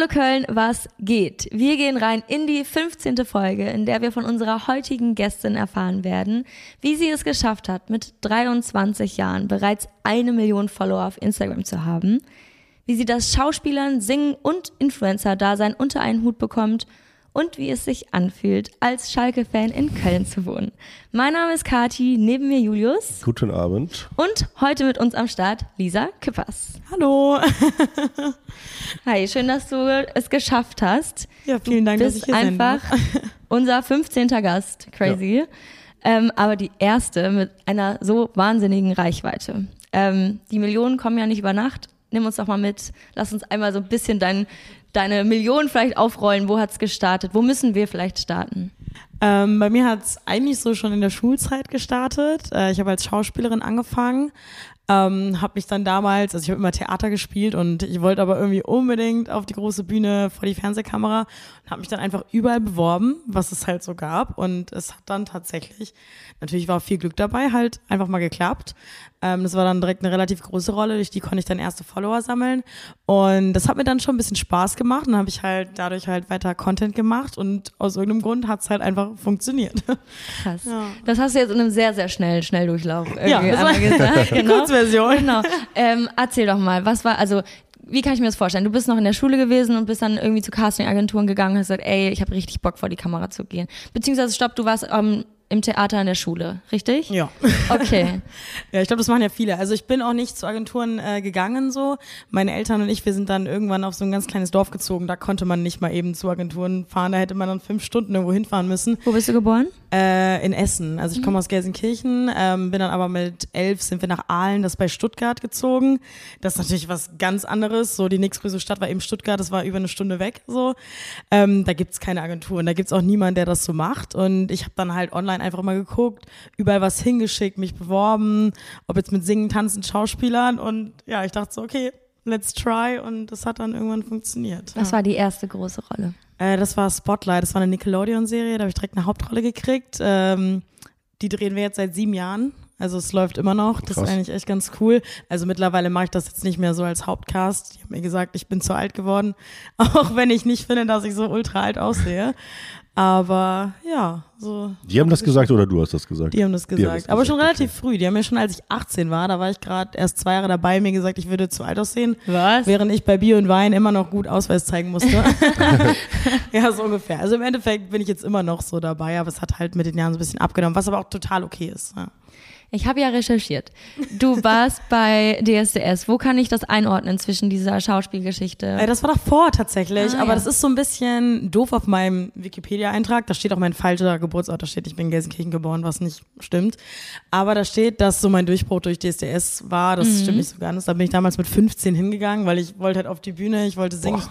Hallo Köln, was geht? Wir gehen rein in die 15. Folge, in der wir von unserer heutigen Gästin erfahren werden, wie sie es geschafft hat, mit 23 Jahren bereits eine Million Follower auf Instagram zu haben, wie sie das Schauspielern, Singen und Influencer-Dasein unter einen Hut bekommt und wie es sich anfühlt, als Schalke-Fan in Köln zu wohnen. Mein Name ist Kati, neben mir Julius. Guten Abend. Und heute mit uns am Start Lisa Küppers. Hallo. Hi, schön, dass du es geschafft hast. Ja, vielen Dank, du dass ich hier sein einfach unser 15. Gast. Crazy. Ähm, aber die erste mit einer so wahnsinnigen Reichweite. Ähm, die Millionen kommen ja nicht über Nacht. Nimm uns doch mal mit. Lass uns einmal so ein bisschen dein, deine Millionen vielleicht aufrollen. Wo hat's gestartet? Wo müssen wir vielleicht starten? Ähm, bei mir hat es eigentlich so schon in der Schulzeit gestartet. Äh, ich habe als Schauspielerin angefangen, ähm, habe mich dann damals, also ich habe immer Theater gespielt und ich wollte aber irgendwie unbedingt auf die große Bühne vor die Fernsehkamera und habe mich dann einfach überall beworben, was es halt so gab und es hat dann tatsächlich, natürlich war viel Glück dabei, halt einfach mal geklappt. Ähm, das war dann direkt eine relativ große Rolle, durch die konnte ich dann erste Follower sammeln und das hat mir dann schon ein bisschen Spaß gemacht und dann habe ich halt dadurch halt weiter Content gemacht und aus irgendeinem Grund hat es halt einfach funktioniert. Krass. Ja. Das hast du jetzt in einem sehr, sehr schnellen Schnelldurchlauf irgendwie Ja, das war einmal gesagt. die Kurzversion. Genau. Ähm, erzähl doch mal, was war, also wie kann ich mir das vorstellen? Du bist noch in der Schule gewesen und bist dann irgendwie zu Castingagenturen gegangen und hast gesagt, ey, ich habe richtig Bock vor die Kamera zu gehen. Beziehungsweise, stopp, du warst ähm, im Theater in der Schule, richtig? Ja. Okay. Ja, ich glaube, das machen ja viele. Also ich bin auch nicht zu Agenturen äh, gegangen so. Meine Eltern und ich, wir sind dann irgendwann auf so ein ganz kleines Dorf gezogen. Da konnte man nicht mal eben zu Agenturen fahren. Da hätte man dann fünf Stunden irgendwo hinfahren müssen. Wo bist du geboren? Äh, in Essen. Also ich komme aus Gelsenkirchen, ähm, bin dann aber mit elf sind wir nach Aalen, das bei Stuttgart gezogen. Das ist natürlich was ganz anderes. So die nächstgrößte Stadt war eben Stuttgart, das war über eine Stunde weg. So ähm, da gibt's keine Agenturen, da gibt's auch niemanden, der das so macht. Und ich habe dann halt online einfach mal geguckt, überall was hingeschickt, mich beworben, ob jetzt mit Singen, Tanzen, Schauspielern. Und ja, ich dachte so, okay, let's try. Und das hat dann irgendwann funktioniert. Das ja. war die erste große Rolle. Äh, das war Spotlight, das war eine Nickelodeon-Serie, da habe ich direkt eine Hauptrolle gekriegt. Ähm, die drehen wir jetzt seit sieben Jahren. Also es läuft immer noch. Das Krass. ist eigentlich echt ganz cool. Also mittlerweile mache ich das jetzt nicht mehr so als Hauptcast. Die haben mir gesagt, ich bin zu alt geworden. Auch wenn ich nicht finde, dass ich so ultra alt aussehe. Aber ja, so. Die haben das gesagt oder du hast das gesagt? Die haben das gesagt. haben das Aber schon gesagt, relativ früh. Die haben mir schon, als ich 18 war, da war ich gerade erst zwei Jahre dabei, mir gesagt, ich würde zu alt aussehen. Was? Während ich bei Bier und Wein immer noch gut Ausweis zeigen musste. ja, so ungefähr. Also im Endeffekt bin ich jetzt immer noch so dabei, aber es hat halt mit den Jahren so ein bisschen abgenommen, was aber auch total okay ist. Ja. Ich habe ja recherchiert. Du warst bei DSDS. Wo kann ich das einordnen zwischen dieser Schauspielgeschichte? Äh, Das war davor tatsächlich, Ah, aber ja. das ist so ein bisschen doof auf meinem Wikipedia-Eintrag. Da steht auch mein falscher Geburtsort, da steht, ich bin in Gelsenkirchen geboren, was nicht stimmt. Aber da steht, dass so mein Durchbruch durch DSDS war. Das Mhm. stimmt nicht so ganz. Da bin ich damals mit 15 hingegangen, weil ich wollte halt auf die Bühne, ich wollte singen.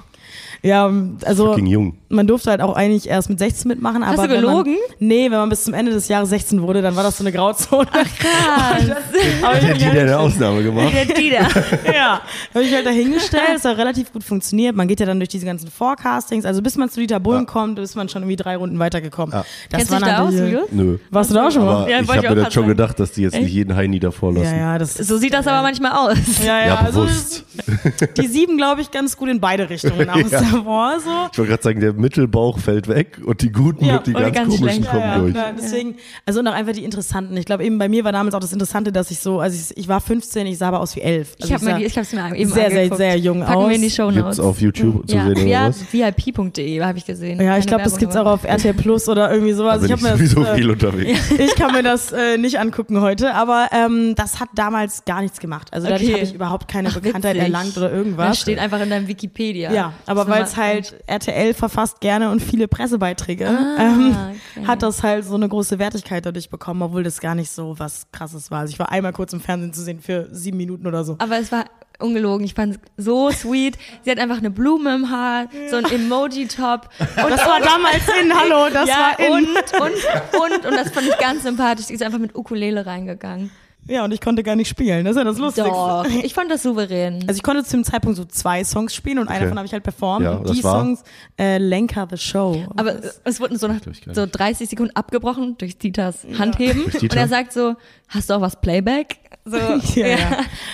Ja, also Fucking jung. man durfte halt auch eigentlich erst mit 16 mitmachen. Hast aber du wenn gelogen? Man, nee, wenn man bis zum Ende des Jahres 16 wurde, dann war das so eine Grauzone. Krass. Aber ich Hat bin die ja- denn eine Ausnahme gemacht? Der Dieter. ja, habe ich halt dahingestellt. Es hat relativ gut funktioniert. Man geht ja dann durch diese ganzen Forecastings. Also bis man zu Dieter Bohlen kommt, ist man schon irgendwie drei Runden weitergekommen. Ja. Das Kennst du dich da aus, Julius? Nö. Warst du da auch schon mal? Ja, ich habe mir das schon sagen. gedacht, dass die jetzt nicht jeden Heini davor lassen. Ja, ja, das So sieht das aber manchmal aus. Ja, ja, Ja, also bewusst. die sieben, glaube ich, ganz gut in beide Richtungen aus Ja. davor. So. Ich wollte gerade sagen, der Mittelbauch fällt weg und die guten Ja, und die ganz, ganz komischen schlecht. kommen ja, durch. Ja, deswegen, also und auch einfach die interessanten. Ich glaube eben bei mir war damals auch das Interessante, dass ich so, also ich, ich war 15, ich sah aber aus wie 11. Ich Also habe mir, ich hab's mir eben sehr, sehr, angeguckt. sehr jung Packen aus. wir in die Show Gibt's Notes. auf YouTube zu ja, sehen was? VIP.de habe ich gesehen. Ja, ich glaube, das gibt's auch auf RTL Plus oder irgendwie sowas. Ich ich, habe mir sowieso das, äh, viel unterwegs. ich kann mir das äh, nicht angucken heute, aber ähm, das hat damals gar nichts gemacht. Also dadurch Okay. habe ich überhaupt keine Ach, Bekanntheit witzig. erlangt oder Das irgendwas. steht einfach in deinem Wikipedia. ja, aber Das weil es halt RTL verfasst gerne und viele Pressebeiträge, Ah, ähm, okay. hat das halt so eine große Wertigkeit dadurch bekommen, obwohl das gar nicht so was krasses war. Also ich war einmal kurz im Fernsehen zu sehen für sieben Minuten oder so. Aber es war ungelogen. Ich fand es so sweet. Sie hat einfach eine Blume im Haar, so ein Emoji-Top. Und Das war damals in, hallo, das ja, war in. und, und, und, und das fand ich ganz sympathisch. Die ist einfach mit Ukulele reingegangen. Ja, und ich konnte gar nicht spielen. Das ist ja das Lustigste. Doch, ich fand das souverän. Also ich konnte zu dem Zeitpunkt so zwei Songs spielen und einer Okay. davon habe ich halt performt. Ja, und die war? Songs äh, Lenker the Show. Aber es wurden so nach so nicht. 30 Sekunden abgebrochen durch Dieters Handheben. Und Dieter? er sagt so, hast du auch was Playback? So, Ja, ja.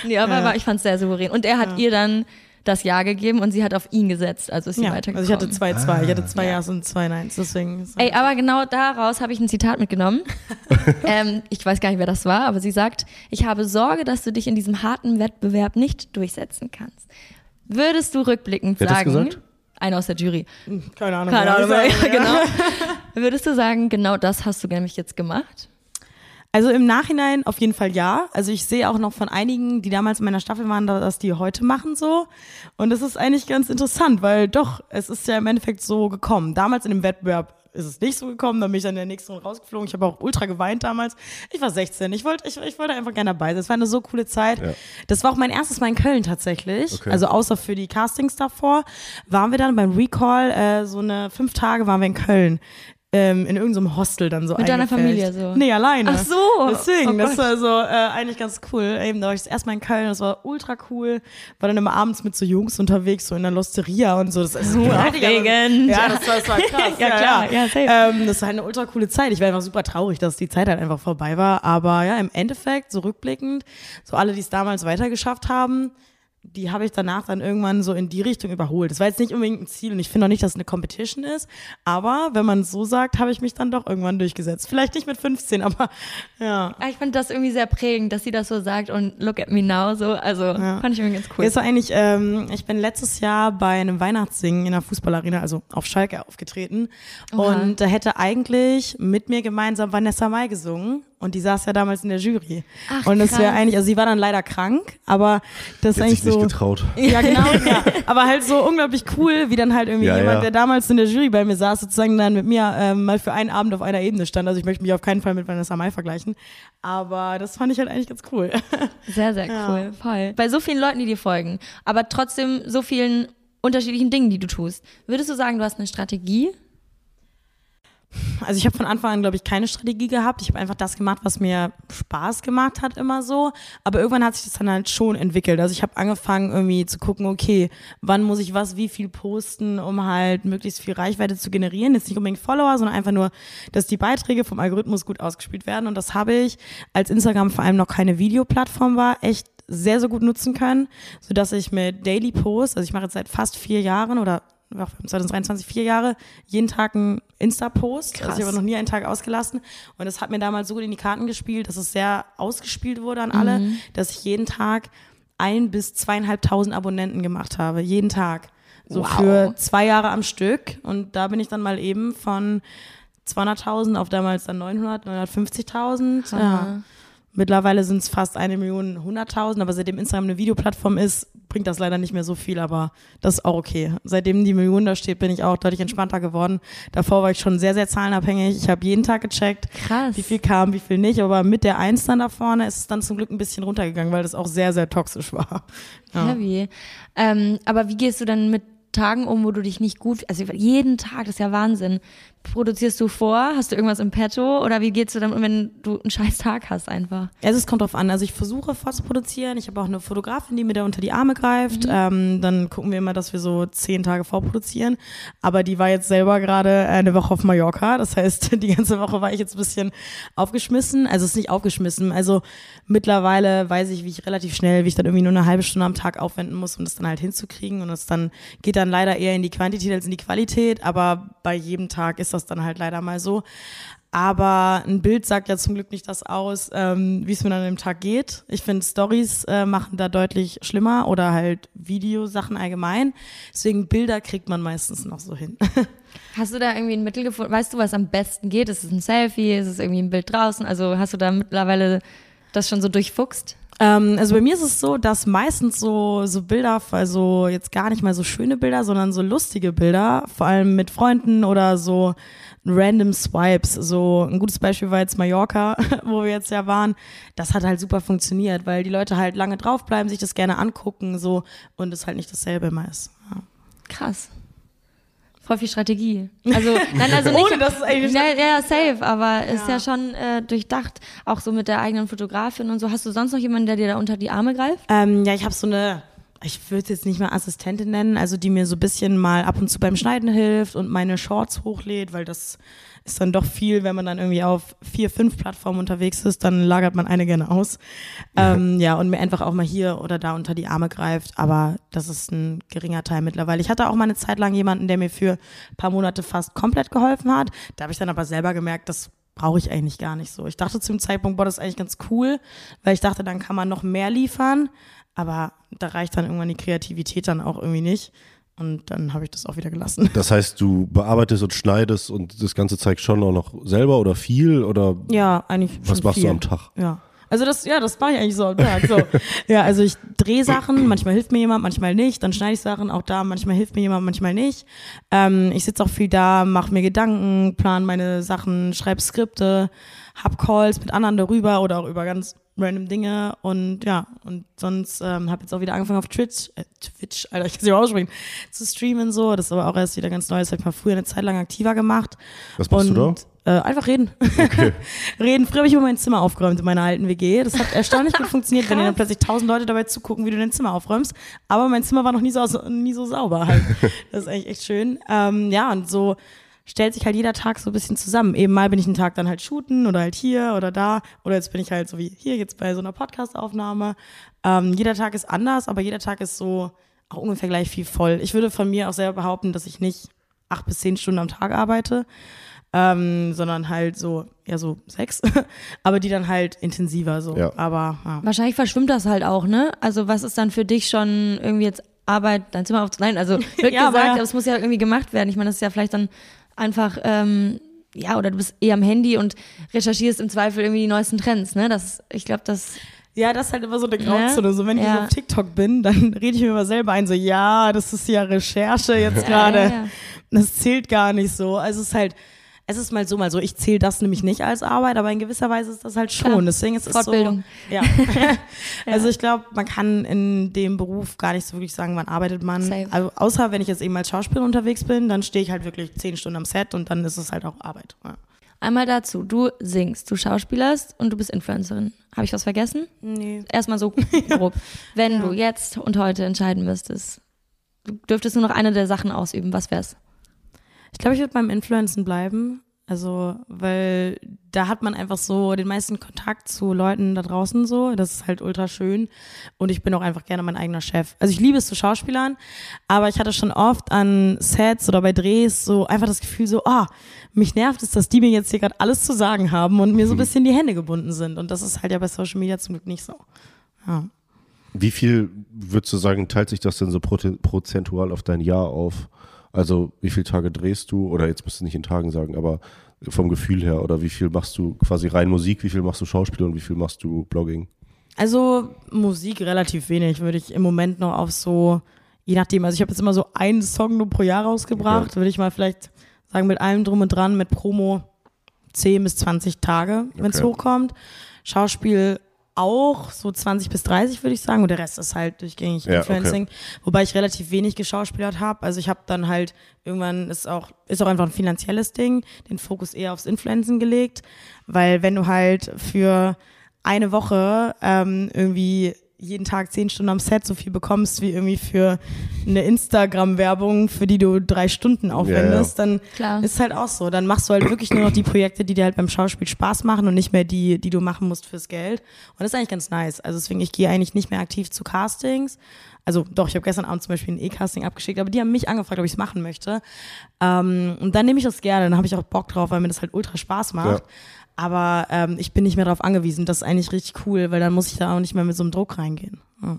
Nee, aber Ja. war- ich fand es sehr souverän. Und er hat ihr dann das Ja gegeben und sie hat auf ihn gesetzt, also ist sie Ja, weitergekommen. also ich hatte zwei, zwei. Ich hatte zwei Ja. Ja's und zwei Neins, deswegen. Ey, aber genau daraus habe ich ein Zitat mitgenommen. ähm, ich weiß gar nicht, wer das war, aber sie sagt, ich habe Sorge, dass du dich in diesem harten Wettbewerb nicht durchsetzen kannst. Würdest du rückblickend Wer hat das sagen, gesagt? einer aus der Jury, Keine Ahnung. keine wer Ahnung, wer, hat, ja. genau. Würdest du sagen, genau das hast du nämlich jetzt gemacht? Also im Nachhinein auf jeden Fall ja. Also ich sehe auch noch von einigen, die damals in meiner Staffel waren, dass die heute machen so. Und das ist eigentlich ganz interessant, weil doch, es ist ja im Endeffekt so gekommen. Damals in dem Wettbewerb ist es nicht so gekommen, dann bin ich dann in der nächsten Runde rausgeflogen. Ich habe auch ultra geweint damals. Ich war 16. Ich wollte, ich, ich wollte einfach gerne dabei sein. Es war eine so coole Zeit. Ja. Das war auch mein erstes Mal in Köln tatsächlich. Okay. Also außer für die Castings davor, waren wir dann beim Recall, äh, so eine fünf Tage waren wir in Köln. Ähm, in irgendeinem Hostel dann so Mit deiner. Familie so? Nee, alleine. Ach so. Deswegen, Oh das war so äh, eigentlich ganz cool. Eben, da war ich das erste Mal in Köln, das war ultra cool. War dann immer abends mit so Jungs unterwegs, so in der Losteria und so. Das ist super aufregend. Ja, das war, das war krass. Ja, klar. Ja, safe. Ähm, das war eine ultra coole Zeit. Ich war einfach super traurig, dass die Zeit halt einfach vorbei war. Aber ja, im Endeffekt, so rückblickend, so alle, die es damals weitergeschafft haben, die habe ich danach dann irgendwann so in die Richtung überholt. Das war jetzt nicht unbedingt ein Ziel und ich finde auch nicht, dass es eine Competition ist. Aber wenn man es so sagt, habe ich mich dann doch irgendwann durchgesetzt. Vielleicht nicht mit 15, aber ja. Ah, Ich fand das irgendwie sehr prägend, dass sie das so sagt und look at me now so. Also Ja. fand ich irgendwie ganz cool. Jetzt war eigentlich, ähm, ich bin letztes Jahr bei einem Weihnachtssingen in der Fußballarena, also auf Schalke aufgetreten. Oha. Und da hätte eigentlich mit mir gemeinsam Vanessa Mai gesungen. Und die saß ja damals in der Jury. Ach, und das wäre eigentlich, also sie war dann leider krank, aber das ist eigentlich sich nicht so. getraut. Ja, genau, ja. Aber halt so unglaublich cool, wie dann halt irgendwie Ja, jemand, ja. der damals in der Jury bei mir saß, sozusagen dann mit mir ähm, mal für einen Abend auf einer Ebene stand. Also ich möchte mich auf keinen Fall mit Vanessa Mai vergleichen. Aber das fand ich halt eigentlich ganz cool. Sehr, sehr Ja. cool. Voll. Bei so vielen Leuten, die dir folgen, aber trotzdem so vielen unterschiedlichen Dingen, die du tust. Würdest du sagen, du hast eine Strategie? Also ich habe von Anfang an, glaube ich, keine Strategie gehabt. Ich habe einfach das gemacht, was mir Spaß gemacht hat, immer so. Aber irgendwann hat sich das dann halt schon entwickelt. Also ich habe angefangen irgendwie zu gucken, okay, wann muss ich was, wie viel posten, um halt möglichst viel Reichweite zu generieren. Jetzt nicht unbedingt Follower, sondern einfach nur, dass die Beiträge vom Algorithmus gut ausgespielt werden. Und das habe ich, als Instagram vor allem noch keine Videoplattform war, echt sehr, sehr gut nutzen können, sodass ich mit Daily Post, also ich mache jetzt seit fast vier Jahren oder auch 2023 vier Jahre, jeden Tag einen Insta-Post. Also Krass. ich habe noch nie einen Tag ausgelassen. Und das hat mir damals so gut in die Karten gespielt, dass es sehr ausgespielt wurde an alle, Mhm. dass ich jeden Tag ein bis zweieinhalbtausend Abonnenten gemacht habe. Jeden Tag. So Wow. für zwei Jahre am Stück. Und da bin ich dann mal eben von 200.000 auf damals dann 900, 950.000. Ja. Mittlerweile sind es fast eine Million, hunderttausend, aber seitdem Instagram eine Videoplattform ist, bringt das leider nicht mehr so viel, aber das ist auch okay. Seitdem die Million da steht, bin ich auch deutlich entspannter geworden. Davor war ich schon sehr, sehr zahlenabhängig. Ich habe jeden Tag gecheckt, Krass. wie viel kam, wie viel nicht, aber mit der Eins dann da vorne ist es dann zum Glück ein bisschen runtergegangen, weil das auch sehr, sehr toxisch war. Ja. Heavy. Ähm, aber wie gehst du dann mit Tagen um, wo du dich nicht gut, also jeden Tag, das ist ja Wahnsinn. Produzierst du vor? Hast du irgendwas im Petto? Oder wie geht's du dann wenn du einen scheiß Tag hast einfach? Also es kommt drauf an. Also ich versuche vorzuproduzieren. Ich habe auch eine Fotografin, die mir da unter die Arme greift. Ähm, dann gucken wir immer, dass wir so zehn Tage vorproduzieren. Aber die war jetzt selber gerade eine Woche auf Mallorca. Das heißt, die ganze Woche war ich jetzt ein bisschen aufgeschmissen. Also es ist nicht aufgeschmissen. Also mittlerweile weiß ich, wie ich relativ schnell, wie ich dann irgendwie nur eine halbe Stunde am Tag aufwenden muss, um das dann halt hinzukriegen. Und das dann geht dann leider eher in die Quantität als in die Qualität. Aber bei jedem Tag ist das dann halt leider mal so. Aber ein Bild sagt ja zum Glück nicht das aus, ähm, wie es mir dann an dem Tag geht. Ich finde, Stories äh, machen da deutlich schlimmer oder halt Videosachen allgemein. Deswegen Bilder kriegt man meistens noch so hin. Hast du da irgendwie ein Mittel gefunden? Weißt du, was am besten geht? Ist es ein Selfie? Ist es irgendwie ein Bild draußen? Also hast du da mittlerweile das schon so durchfuchst? Ähm, also bei mir ist es so, dass meistens so, so Bilder, also jetzt gar nicht mal so schöne Bilder, sondern so lustige Bilder, vor allem mit Freunden oder so random Swipes. So ein gutes Beispiel war jetzt Mallorca, wo wir jetzt ja waren. Das hat halt super funktioniert, weil die Leute halt lange draufbleiben, sich das gerne angucken, so und es halt nicht dasselbe immer ist. Ja. Krass. Voll viel Strategie. Also, nein, also nicht. Ohne, dass es eigentlich ja, ja, safe, aber ist Ja. ja schon äh, durchdacht. Auch so mit der eigenen Fotografin und so. Hast du sonst noch jemanden, der dir da unter die Arme greift? Ähm, ja, ich habe so eine, ich würde es jetzt nicht mal Assistentin nennen, also die mir so ein bisschen mal ab und zu beim Schneiden hilft und meine Shorts hochlädt, weil das ist dann doch viel, wenn man dann irgendwie auf vier, fünf Plattformen unterwegs ist, dann lagert man eine gerne aus. Ja. Ähm, ja, und mir einfach auch mal hier oder da unter die Arme greift, aber das ist ein geringer Teil mittlerweile. Ich hatte auch mal eine Zeit lang jemanden, der mir für ein paar Monate fast komplett geholfen hat. Da habe ich dann aber selber gemerkt, das brauche ich eigentlich gar nicht so. Ich dachte zum Zeitpunkt, boah, das ist eigentlich ganz cool, weil ich dachte, dann kann man noch mehr liefern, aber da reicht dann irgendwann die Kreativität dann auch irgendwie nicht. Und dann habe ich das auch wieder gelassen. Das heißt, du bearbeitest und schneidest und das Ganze zeigst schon auch noch selber oder viel oder? Ja, eigentlich. Was machst viel. du am Tag? Ja. Also das, ja, das mache ich eigentlich so am Tag. So. ja, also ich drehe Sachen, manchmal hilft mir jemand, manchmal nicht. Dann schneide ich Sachen, auch da, manchmal hilft mir jemand, manchmal nicht. Ähm, ich sitze auch viel da, mache mir Gedanken, plan meine Sachen, schreibe Skripte, hab Calls mit anderen darüber oder auch über ganz random Dinge und ja, und sonst ähm, habe jetzt auch wieder angefangen auf Twitch, äh, Twitch, Alter, ich kann es nicht aussprechen, zu streamen so. Das ist aber auch erst wieder ganz neu. Das habe ich mal früher eine Zeit lang aktiver gemacht. Was machst und, du da? Äh, einfach reden. Okay. reden. Früher habe ich immer mein Zimmer aufgeräumt in meiner alten WG. Das hat erstaunlich gut funktioniert, wenn dir dann plötzlich tausend Leute dabei zugucken, wie du dein Zimmer aufräumst. Aber mein Zimmer war noch nie so, nie so sauber halt. Das ist eigentlich echt schön. Ähm, ja, und so stellt sich halt jeder Tag so ein bisschen zusammen. Eben mal bin ich einen Tag dann halt shooten oder halt hier oder da. Oder jetzt bin ich halt so wie hier jetzt bei so einer Podcast-Aufnahme. Ähm, jeder Tag ist anders, aber jeder Tag ist so auch ungefähr gleich viel voll. Ich würde von mir auch selber behaupten, dass ich nicht acht bis zehn Stunden am Tag arbeite. Ähm, sondern halt so, ja, so sechs, aber die dann halt intensiver so. Ja. Aber ja. wahrscheinlich verschwimmt das halt auch, ne? Also was ist dann für dich schon irgendwie jetzt Arbeit, dein Zimmer aufzunehmen? Also wird ja, gesagt, aber, ja. das muss ja irgendwie gemacht werden. Ich meine, das ist ja vielleicht dann einfach, ähm, ja, oder du bist eh am Handy und recherchierst im Zweifel irgendwie die neuesten Trends, ne? Das, ich glaube, das. Ja, das ist halt immer so eine Grauzone. Ne? So, wenn ich ja. so auf TikTok bin, dann rede ich mir immer selber ein, so, ja, das ist ja Recherche jetzt gerade. Ja, ja, das zählt gar nicht so. Also es ist halt, es ist mal so, mal so. Ich zähle das nämlich nicht als Arbeit, aber in gewisser Weise ist das halt schon. Klar. Deswegen ist es Fortbildung. so. Ja. also ich glaube, man kann in dem Beruf gar nicht so wirklich sagen, wann arbeitet man. Safe. Also außer wenn ich jetzt eben als Schauspieler unterwegs bin, dann stehe ich halt wirklich zehn Stunden am Set und dann ist es halt auch Arbeit. Ja. Einmal dazu, du singst, du schauspielerst und du bist Influencerin. Habe ich was vergessen? Nee. Erstmal so grob. Wenn ja. du jetzt und heute entscheiden müsstest, du dürftest nur noch eine der Sachen ausüben, was wär's? Ich glaube, ich würde beim Influencen bleiben. Also, weil da hat man einfach so den meisten Kontakt zu Leuten da draußen so. Das ist halt ultra schön. Und ich bin auch einfach gerne mein eigener Chef. Also ich liebe es zu Schauspielern, aber ich hatte schon oft an Sets oder bei Drehs so einfach das Gefühl so, ah, oh, mich nervt es, dass die mir jetzt hier gerade alles zu sagen haben und mir so ein mhm. bisschen die Hände gebunden sind. Und das ist halt ja bei Social Media zum Glück nicht so. Ja. Wie viel, würdest du sagen, teilt sich das denn so prozentual auf dein Jahr auf? Also wie viele Tage drehst du? Oder jetzt musst du nicht in Tagen sagen, aber vom Gefühl her. Oder wie viel machst du quasi rein Musik, wie viel machst du Schauspiel und wie viel machst du Blogging? Also Musik relativ wenig, würde ich im Moment noch auf so, je nachdem, also ich habe jetzt immer so einen Song nur pro Jahr rausgebracht, okay. würde ich mal vielleicht sagen, mit allem drum und dran, mit Promo 10 bis 20 Tage, wenn es okay. hochkommt. Schauspiel auch so 20 bis 30, würde ich sagen. Und der Rest ist halt durchgängig ja, Influencing. Okay. Wobei ich relativ wenig geschauspielert habe. Also ich habe dann halt irgendwann ist auch, ist auch einfach ein finanzielles Ding, den Fokus eher aufs Influencen gelegt. Weil wenn du halt für eine Woche ähm, irgendwie jeden Tag zehn Stunden am Set so viel bekommst wie irgendwie für eine Instagram-Werbung, für die du drei Stunden aufwendest, ja, ja. dann Klar. ist halt auch so. Dann machst du halt wirklich nur noch die Projekte, die dir halt beim Schauspiel Spaß machen und nicht mehr die, die du machen musst fürs Geld. Und das ist eigentlich ganz nice. Also deswegen, ich gehe eigentlich nicht mehr aktiv zu Castings. Also doch, ich habe gestern Abend zum Beispiel ein E-Casting abgeschickt, aber die haben mich angefragt, ob ich es machen möchte. Ähm, und dann nehme ich das gerne, dann habe ich auch Bock drauf, weil mir das halt ultra Spaß macht. Ja. Aber ähm, ich bin nicht mehr darauf angewiesen. Das ist eigentlich richtig cool, weil dann muss ich da auch nicht mehr mit so einem Druck reingehen. Ja.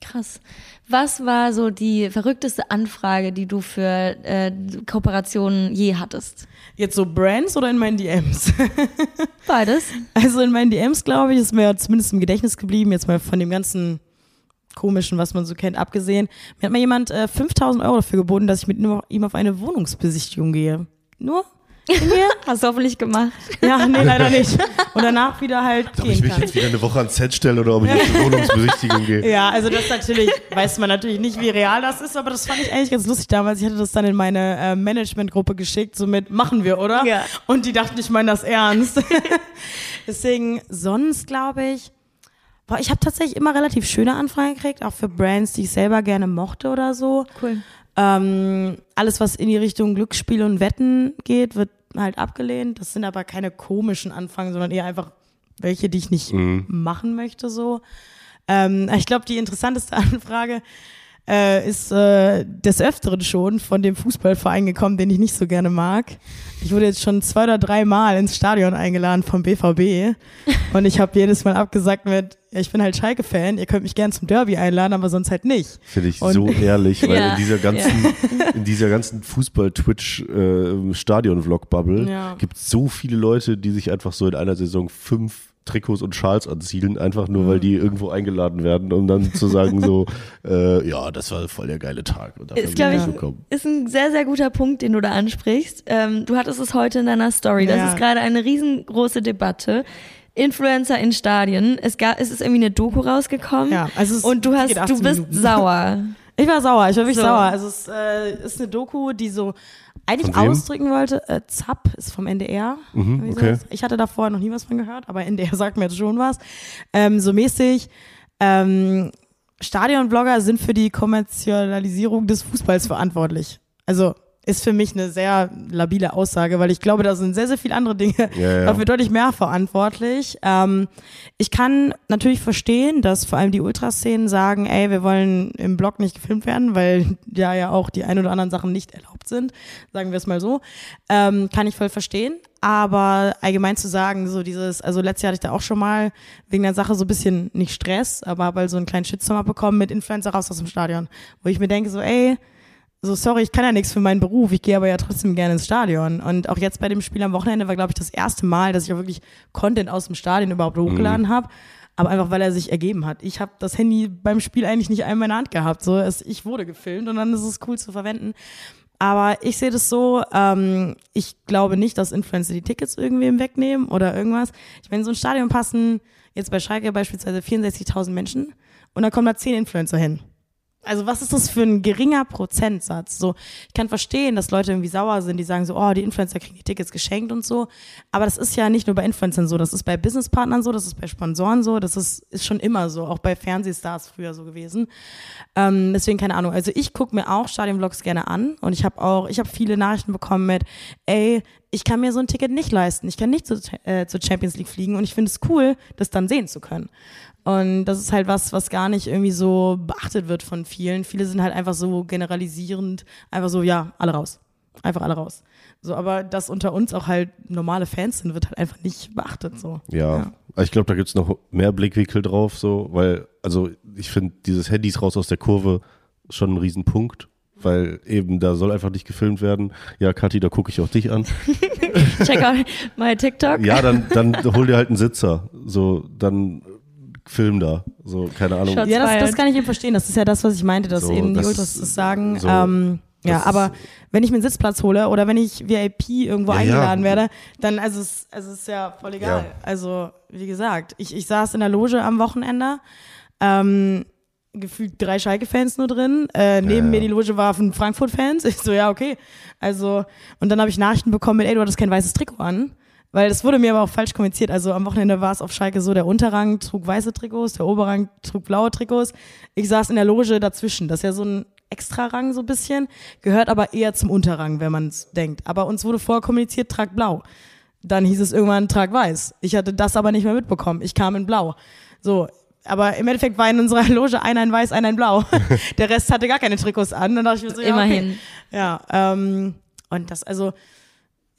Krass. Was war so die verrückteste Anfrage, die du für äh, Kooperationen je hattest? Jetzt so Brands oder in meinen DMs? Beides. Also in meinen DMs, glaube ich, ist mir zumindest im Gedächtnis geblieben, jetzt mal von dem ganzen komischen, was man so kennt, abgesehen. Mir hat mal jemand äh, 5000 Euro dafür geboten, dass ich mit ihm auf eine Wohnungsbesichtigung gehe. Nur mir. Hast du hoffentlich gemacht. Ja, nee, leider nicht. Und danach wieder halt Ob ich mich kann. jetzt wieder eine Woche ans Set stelle oder ob ich jetzt zur Wohnungsbesichtigung gehe. Ja, also das natürlich, weiß man natürlich nicht, wie real das ist, aber das fand ich eigentlich ganz lustig damals. Ich hatte das dann in meine äh, Managementgruppe geschickt, somit machen wir, oder? Ja. Und die dachten, ich meine das ernst. Deswegen, sonst glaube ich, Boah, ich habe tatsächlich immer relativ schöne Anfragen gekriegt, auch für Brands, die ich selber gerne mochte oder so. Cool. Ähm, alles, was in die Richtung Glücksspiel und Wetten geht, wird halt abgelehnt. Das sind aber keine komischen Anfragen, sondern eher einfach welche, die ich nicht machen möchte so. Ähm, ich glaube, die interessanteste Anfrage äh, ist äh, des Öfteren schon von dem Fußballverein gekommen, den ich nicht so gerne mag. Ich wurde jetzt schon zwei oder drei Mal ins Stadion eingeladen vom BVB und ich habe jedes Mal abgesagt mit, ja, ich bin halt Schalke-Fan, ihr könnt mich gern zum Derby einladen, aber sonst halt nicht. Finde ich Und- so ehrlich, weil Ja, in dieser ganzen, in dieser ganzen Fußball-Twitch-Stadion-Vlog-Bubble Ja. gibt es so viele Leute, die sich einfach so in einer Saison fünf Trikots und Schals anziehen, einfach nur, weil die irgendwo eingeladen werden, um dann zu sagen so, äh, ja, das war voll der geile Tag. Und dafür Ist, glaube ich gekommen. ist ein sehr, sehr guter Punkt, den du da ansprichst. Ähm, du hattest es heute in deiner Story. Das Ja. ist gerade eine riesengroße Debatte. Influencer in Stadien. Es, gab, es ist irgendwie eine Doku rausgekommen. Ja, also es und du hast, du 18 bist Minuten. sauer. Ich war sauer, ich war wirklich So. sauer. Also es äh, ist eine Doku, die so eigentlich ausdrücken wollte. Äh, Zapp ist vom NDR. Mhm, okay. Ich hatte da vorher noch nie was von gehört, aber NDR sagt mir jetzt schon was. Ähm, so mäßig. Ähm, Stadionblogger sind für die Kommerzialisierung des Fußballs verantwortlich. Also ist für mich eine sehr labile Aussage, weil ich glaube, da sind sehr, sehr viele andere Dinge Ja, ja. dafür deutlich mehr verantwortlich. Ähm, ich kann natürlich verstehen, dass vor allem die Ultraszenen sagen, ey, wir wollen im Blog nicht gefilmt werden, weil ja ja auch die ein oder anderen Sachen nicht erlaubt sind, sagen wir es mal so. Ähm, kann ich voll verstehen. Aber allgemein zu sagen, so dieses, also letztes Jahr hatte ich da auch schon mal wegen der Sache so ein bisschen nicht Stress, aber habe halt so einen kleinen Shitstorm abbekommen mit Influencer raus aus dem Stadion, wo ich mir denke so, ey, so sorry, ich kann ja nichts für meinen Beruf, ich gehe aber ja trotzdem gerne ins Stadion. Und auch jetzt bei dem Spiel am Wochenende war, glaube ich, das erste Mal, dass ich auch wirklich Content aus dem Stadion überhaupt hochgeladen habe. Aber einfach, weil er sich ergeben hat. Ich habe das Handy beim Spiel eigentlich nicht einmal in der Hand gehabt. So, es, ich wurde gefilmt und dann ist es cool zu verwenden. Aber ich sehe das so, ähm, ich glaube nicht, dass Influencer die Tickets irgendwem wegnehmen oder irgendwas. Ich meine, in so ein Stadion passen jetzt bei Schalke beispielsweise 64.000 Menschen und da kommen da 10 Influencer hin. Also was ist das für ein geringer Prozentsatz? So, ich kann verstehen, dass Leute irgendwie sauer sind, die sagen so, oh, die Influencer kriegen die Tickets geschenkt und so. Aber das ist ja nicht nur bei Influencern so, das ist bei Businesspartnern so, das ist bei Sponsoren so, das ist, ist schon immer so, auch bei Fernsehstars früher so gewesen. Ähm, deswegen keine Ahnung. Also ich gucke mir auch Stadionvlogs gerne an und ich habe auch, ich habe viele Nachrichten bekommen mit, ey, ich kann mir so ein Ticket nicht leisten, ich kann nicht zu, äh, zur Champions League fliegen und ich finde es cool, das dann sehen zu können. Und das ist halt was, was gar nicht irgendwie so beachtet wird von vielen. Viele sind halt einfach so generalisierend, einfach so, ja, alle raus. Einfach alle raus. So, aber dass unter uns auch halt normale Fans sind, wird halt einfach nicht beachtet. So. Ja, Also ich glaube, da gibt's noch mehr Blickwinkel drauf, so, weil, also ich finde dieses Handys raus aus der Kurve schon ein Riesenpunkt, weil eben da soll einfach nicht gefilmt werden. Ja, Kathi, da gucke ich auch dich an. Check out my TikTok. Ja, dann, dann hol dir halt einen Sitzer. So, dann film da. So, keine Ahnung. Schatz. Ja, das, das kann ich eben verstehen. Das ist ja das, was ich meinte, dass So, eben die das- Ultras das sagen. so, ähm, ja, das- aber wenn ich mir einen Sitzplatz hole oder wenn ich VIP irgendwo Ja, ja. eingeladen werde, dann also es, also es ist ja voll egal. Ja. Also wie gesagt, ich, ich saß in der Loge am Wochenende, ähm, gefühlt drei Schalke-Fans nur drin. Äh, neben ja. mir die Loge war von Frankfurt-Fans. Ich so, ja, okay. Also, und dann habe ich Nachrichten bekommen mit, ey, du hattest kein weißes Trikot an. Weil das wurde mir aber auch falsch kommuniziert. Also am Wochenende war es auf Schalke so, der Unterrang trug weiße Trikots, der Oberrang trug blaue Trikots. Ich saß in der Loge dazwischen. Das ist ja so ein Extrarang so ein bisschen, gehört aber eher zum Unterrang, wenn man es denkt. Aber uns wurde vorher kommuniziert, trag blau. Dann hieß es irgendwann, trag weiß. Ich hatte das aber nicht mehr mitbekommen. Ich kam in blau. So, aber im Endeffekt war in unserer Loge einer in weiß, einer in blau. Der Rest hatte gar keine Trikots an. Dann dachte ich mir so, ja, okay. Immerhin. Ja, ähm, und das also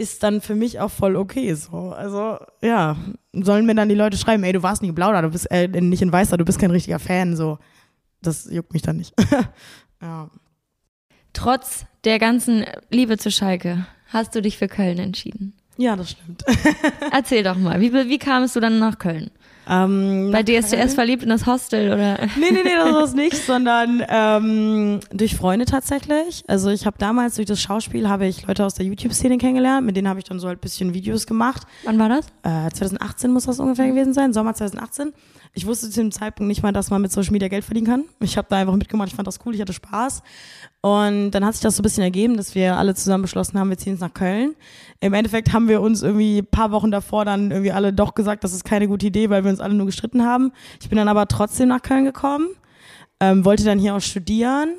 ist dann für mich auch voll okay so. Also, ja, sollen mir dann die Leute schreiben, ey, du warst nicht in blau da, du bist äh, nicht in weiß da, du bist kein richtiger Fan, so. Das juckt mich dann nicht. ja. Trotz der ganzen Liebe zu Schalke hast du dich für Köln entschieden. ja, das stimmt. Erzähl doch mal, wie, wie kamst du dann nach Köln? Ähm, Bei DSDS verliebt in das Hostel oder? Nee, nee, nee, das war's nicht, sondern ähm, durch Freunde tatsächlich. Also ich habe damals durch das Schauspiel habe ich Leute aus der YouTube-Szene kennengelernt, mit denen habe ich dann so halt ein bisschen Videos gemacht. Wann war das? Äh, 2018 muss das ungefähr gewesen sein, Sommer 2018. Ich wusste zu dem Zeitpunkt nicht mal, dass man mit Social Media Geld verdienen kann. Ich habe da einfach mitgemacht, ich fand das cool, ich hatte Spaß. Und dann hat sich das so ein bisschen ergeben, dass wir alle zusammen beschlossen haben, wir ziehen jetzt nach Köln. Im Endeffekt haben wir uns irgendwie paar Wochen davor dann irgendwie alle doch gesagt, das ist keine gute Idee, weil wir uns alle nur gestritten haben. Ich bin dann aber trotzdem nach Köln gekommen, ähm, wollte dann hier auch studieren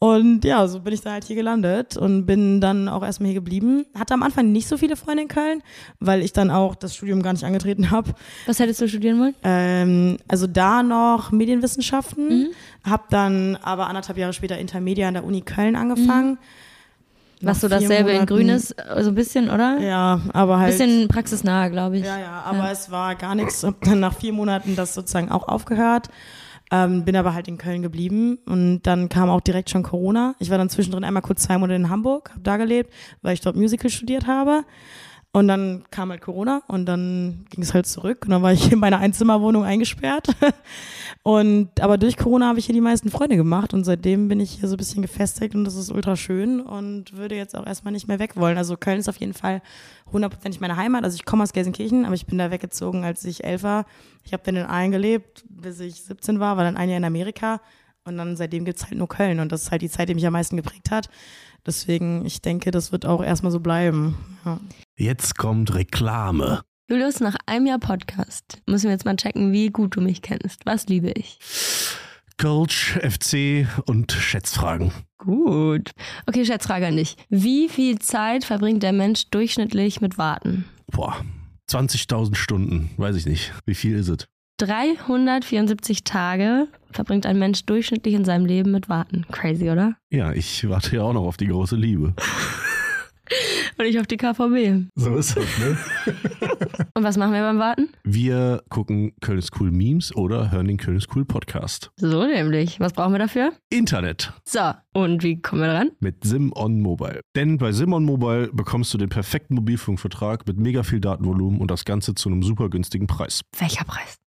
und ja, so bin ich dann halt hier gelandet und bin dann auch erstmal hier geblieben. Hatte am Anfang nicht so viele Freunde in Köln, weil ich dann auch das Studium gar nicht angetreten habe. Was hättest du studieren wollen? Ähm, also da noch Medienwissenschaften, mhm. habe dann aber anderthalb Jahre später Intermedia an der Uni Köln angefangen. Mhm. Was so dasselbe Monaten, in Grün ist, so ein bisschen, oder? Ja, aber halt. Bisschen praxisnah, glaube ich. Ja, ja, aber ja. es war gar nichts. Hab dann nach vier Monaten das sozusagen auch aufgehört ähm, bin aber halt in Köln geblieben und dann kam auch direkt schon Corona. Ich war dann zwischendrin einmal kurz zwei Monate in Hamburg, habe da gelebt, weil ich dort Musical studiert habe. Und dann kam halt Corona und dann ging es halt zurück und dann war ich in meiner Einzimmerwohnung eingesperrt. Und aber durch Corona habe ich hier die meisten Freunde gemacht und seitdem bin ich hier so ein bisschen gefestigt und das ist ultra schön und würde jetzt auch erstmal nicht mehr weg wollen. Also Köln ist auf jeden Fall hundertprozentig meine Heimat. Also ich komme aus Gelsenkirchen, aber ich bin da weggezogen, als ich elf war. Ich habe dann in Aalen gelebt, bis ich 17 war, war dann ein Jahr in Amerika und dann seitdem gibt es halt nur Köln und das ist halt die Zeit, die mich am meisten geprägt hat. Deswegen, ich denke, das wird auch erstmal so bleiben. Ja. Jetzt kommt Reklame. Julius, nach einem Jahr Podcast müssen wir jetzt mal checken, wie gut du mich kennst. Was liebe ich? Coach, FC und Schätzfragen. Gut. Okay, Schätzfrage an dich. Wie viel Zeit verbringt der Mensch durchschnittlich mit Warten? Boah, 20.000 Stunden. Weiß ich nicht. Wie viel ist es? 374 Tage verbringt ein Mensch durchschnittlich in seinem Leben mit Warten. Crazy, oder? Ja, ich warte ja auch noch auf die große Liebe. Und ich auf die KVB. So ist es, ne? Und was machen wir beim Warten? Wir gucken Köln ist cool Memes oder hören den Köln ist cool Podcast. So nämlich. Was brauchen wir dafür? Internet. So, und wie kommen wir dran? Mit Sim on Mobile. Denn bei Sim on Mobile bekommst du den perfekten Mobilfunkvertrag mit mega viel Datenvolumen und das Ganze zu einem super günstigen Preis. Welcher Preis?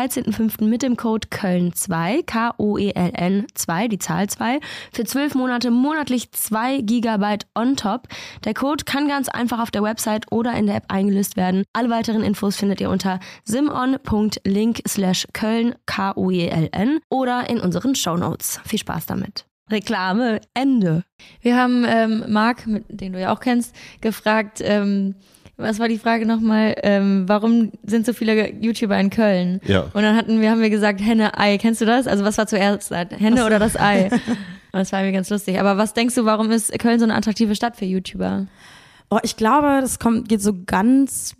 13.05. mit dem Code Köln2, K-O-E-L-N 2, die Zahl 2, für 12 Monate monatlich 2 GB on top. Der Code kann ganz einfach auf der Website oder in der App eingelöst werden. Alle weiteren Infos findet ihr unter simon.link slash Köln, K-O-E-L-N oder in unseren Shownotes. Viel Spaß damit. Reklame, Ende. Wir haben ähm, Marc, den du ja auch kennst, gefragt, ähm, was war die Frage nochmal? Ähm, warum sind so viele YouTuber in Köln? Ja. Und dann hatten wir, haben wir gesagt, Henne, Ei. Kennst du das? Also was war zuerst? Henne oder das Ei? das war mir ganz lustig. Aber was denkst du, warum ist Köln so eine attraktive Stadt für YouTuber? Oh, ich glaube, das kommt, geht so ganz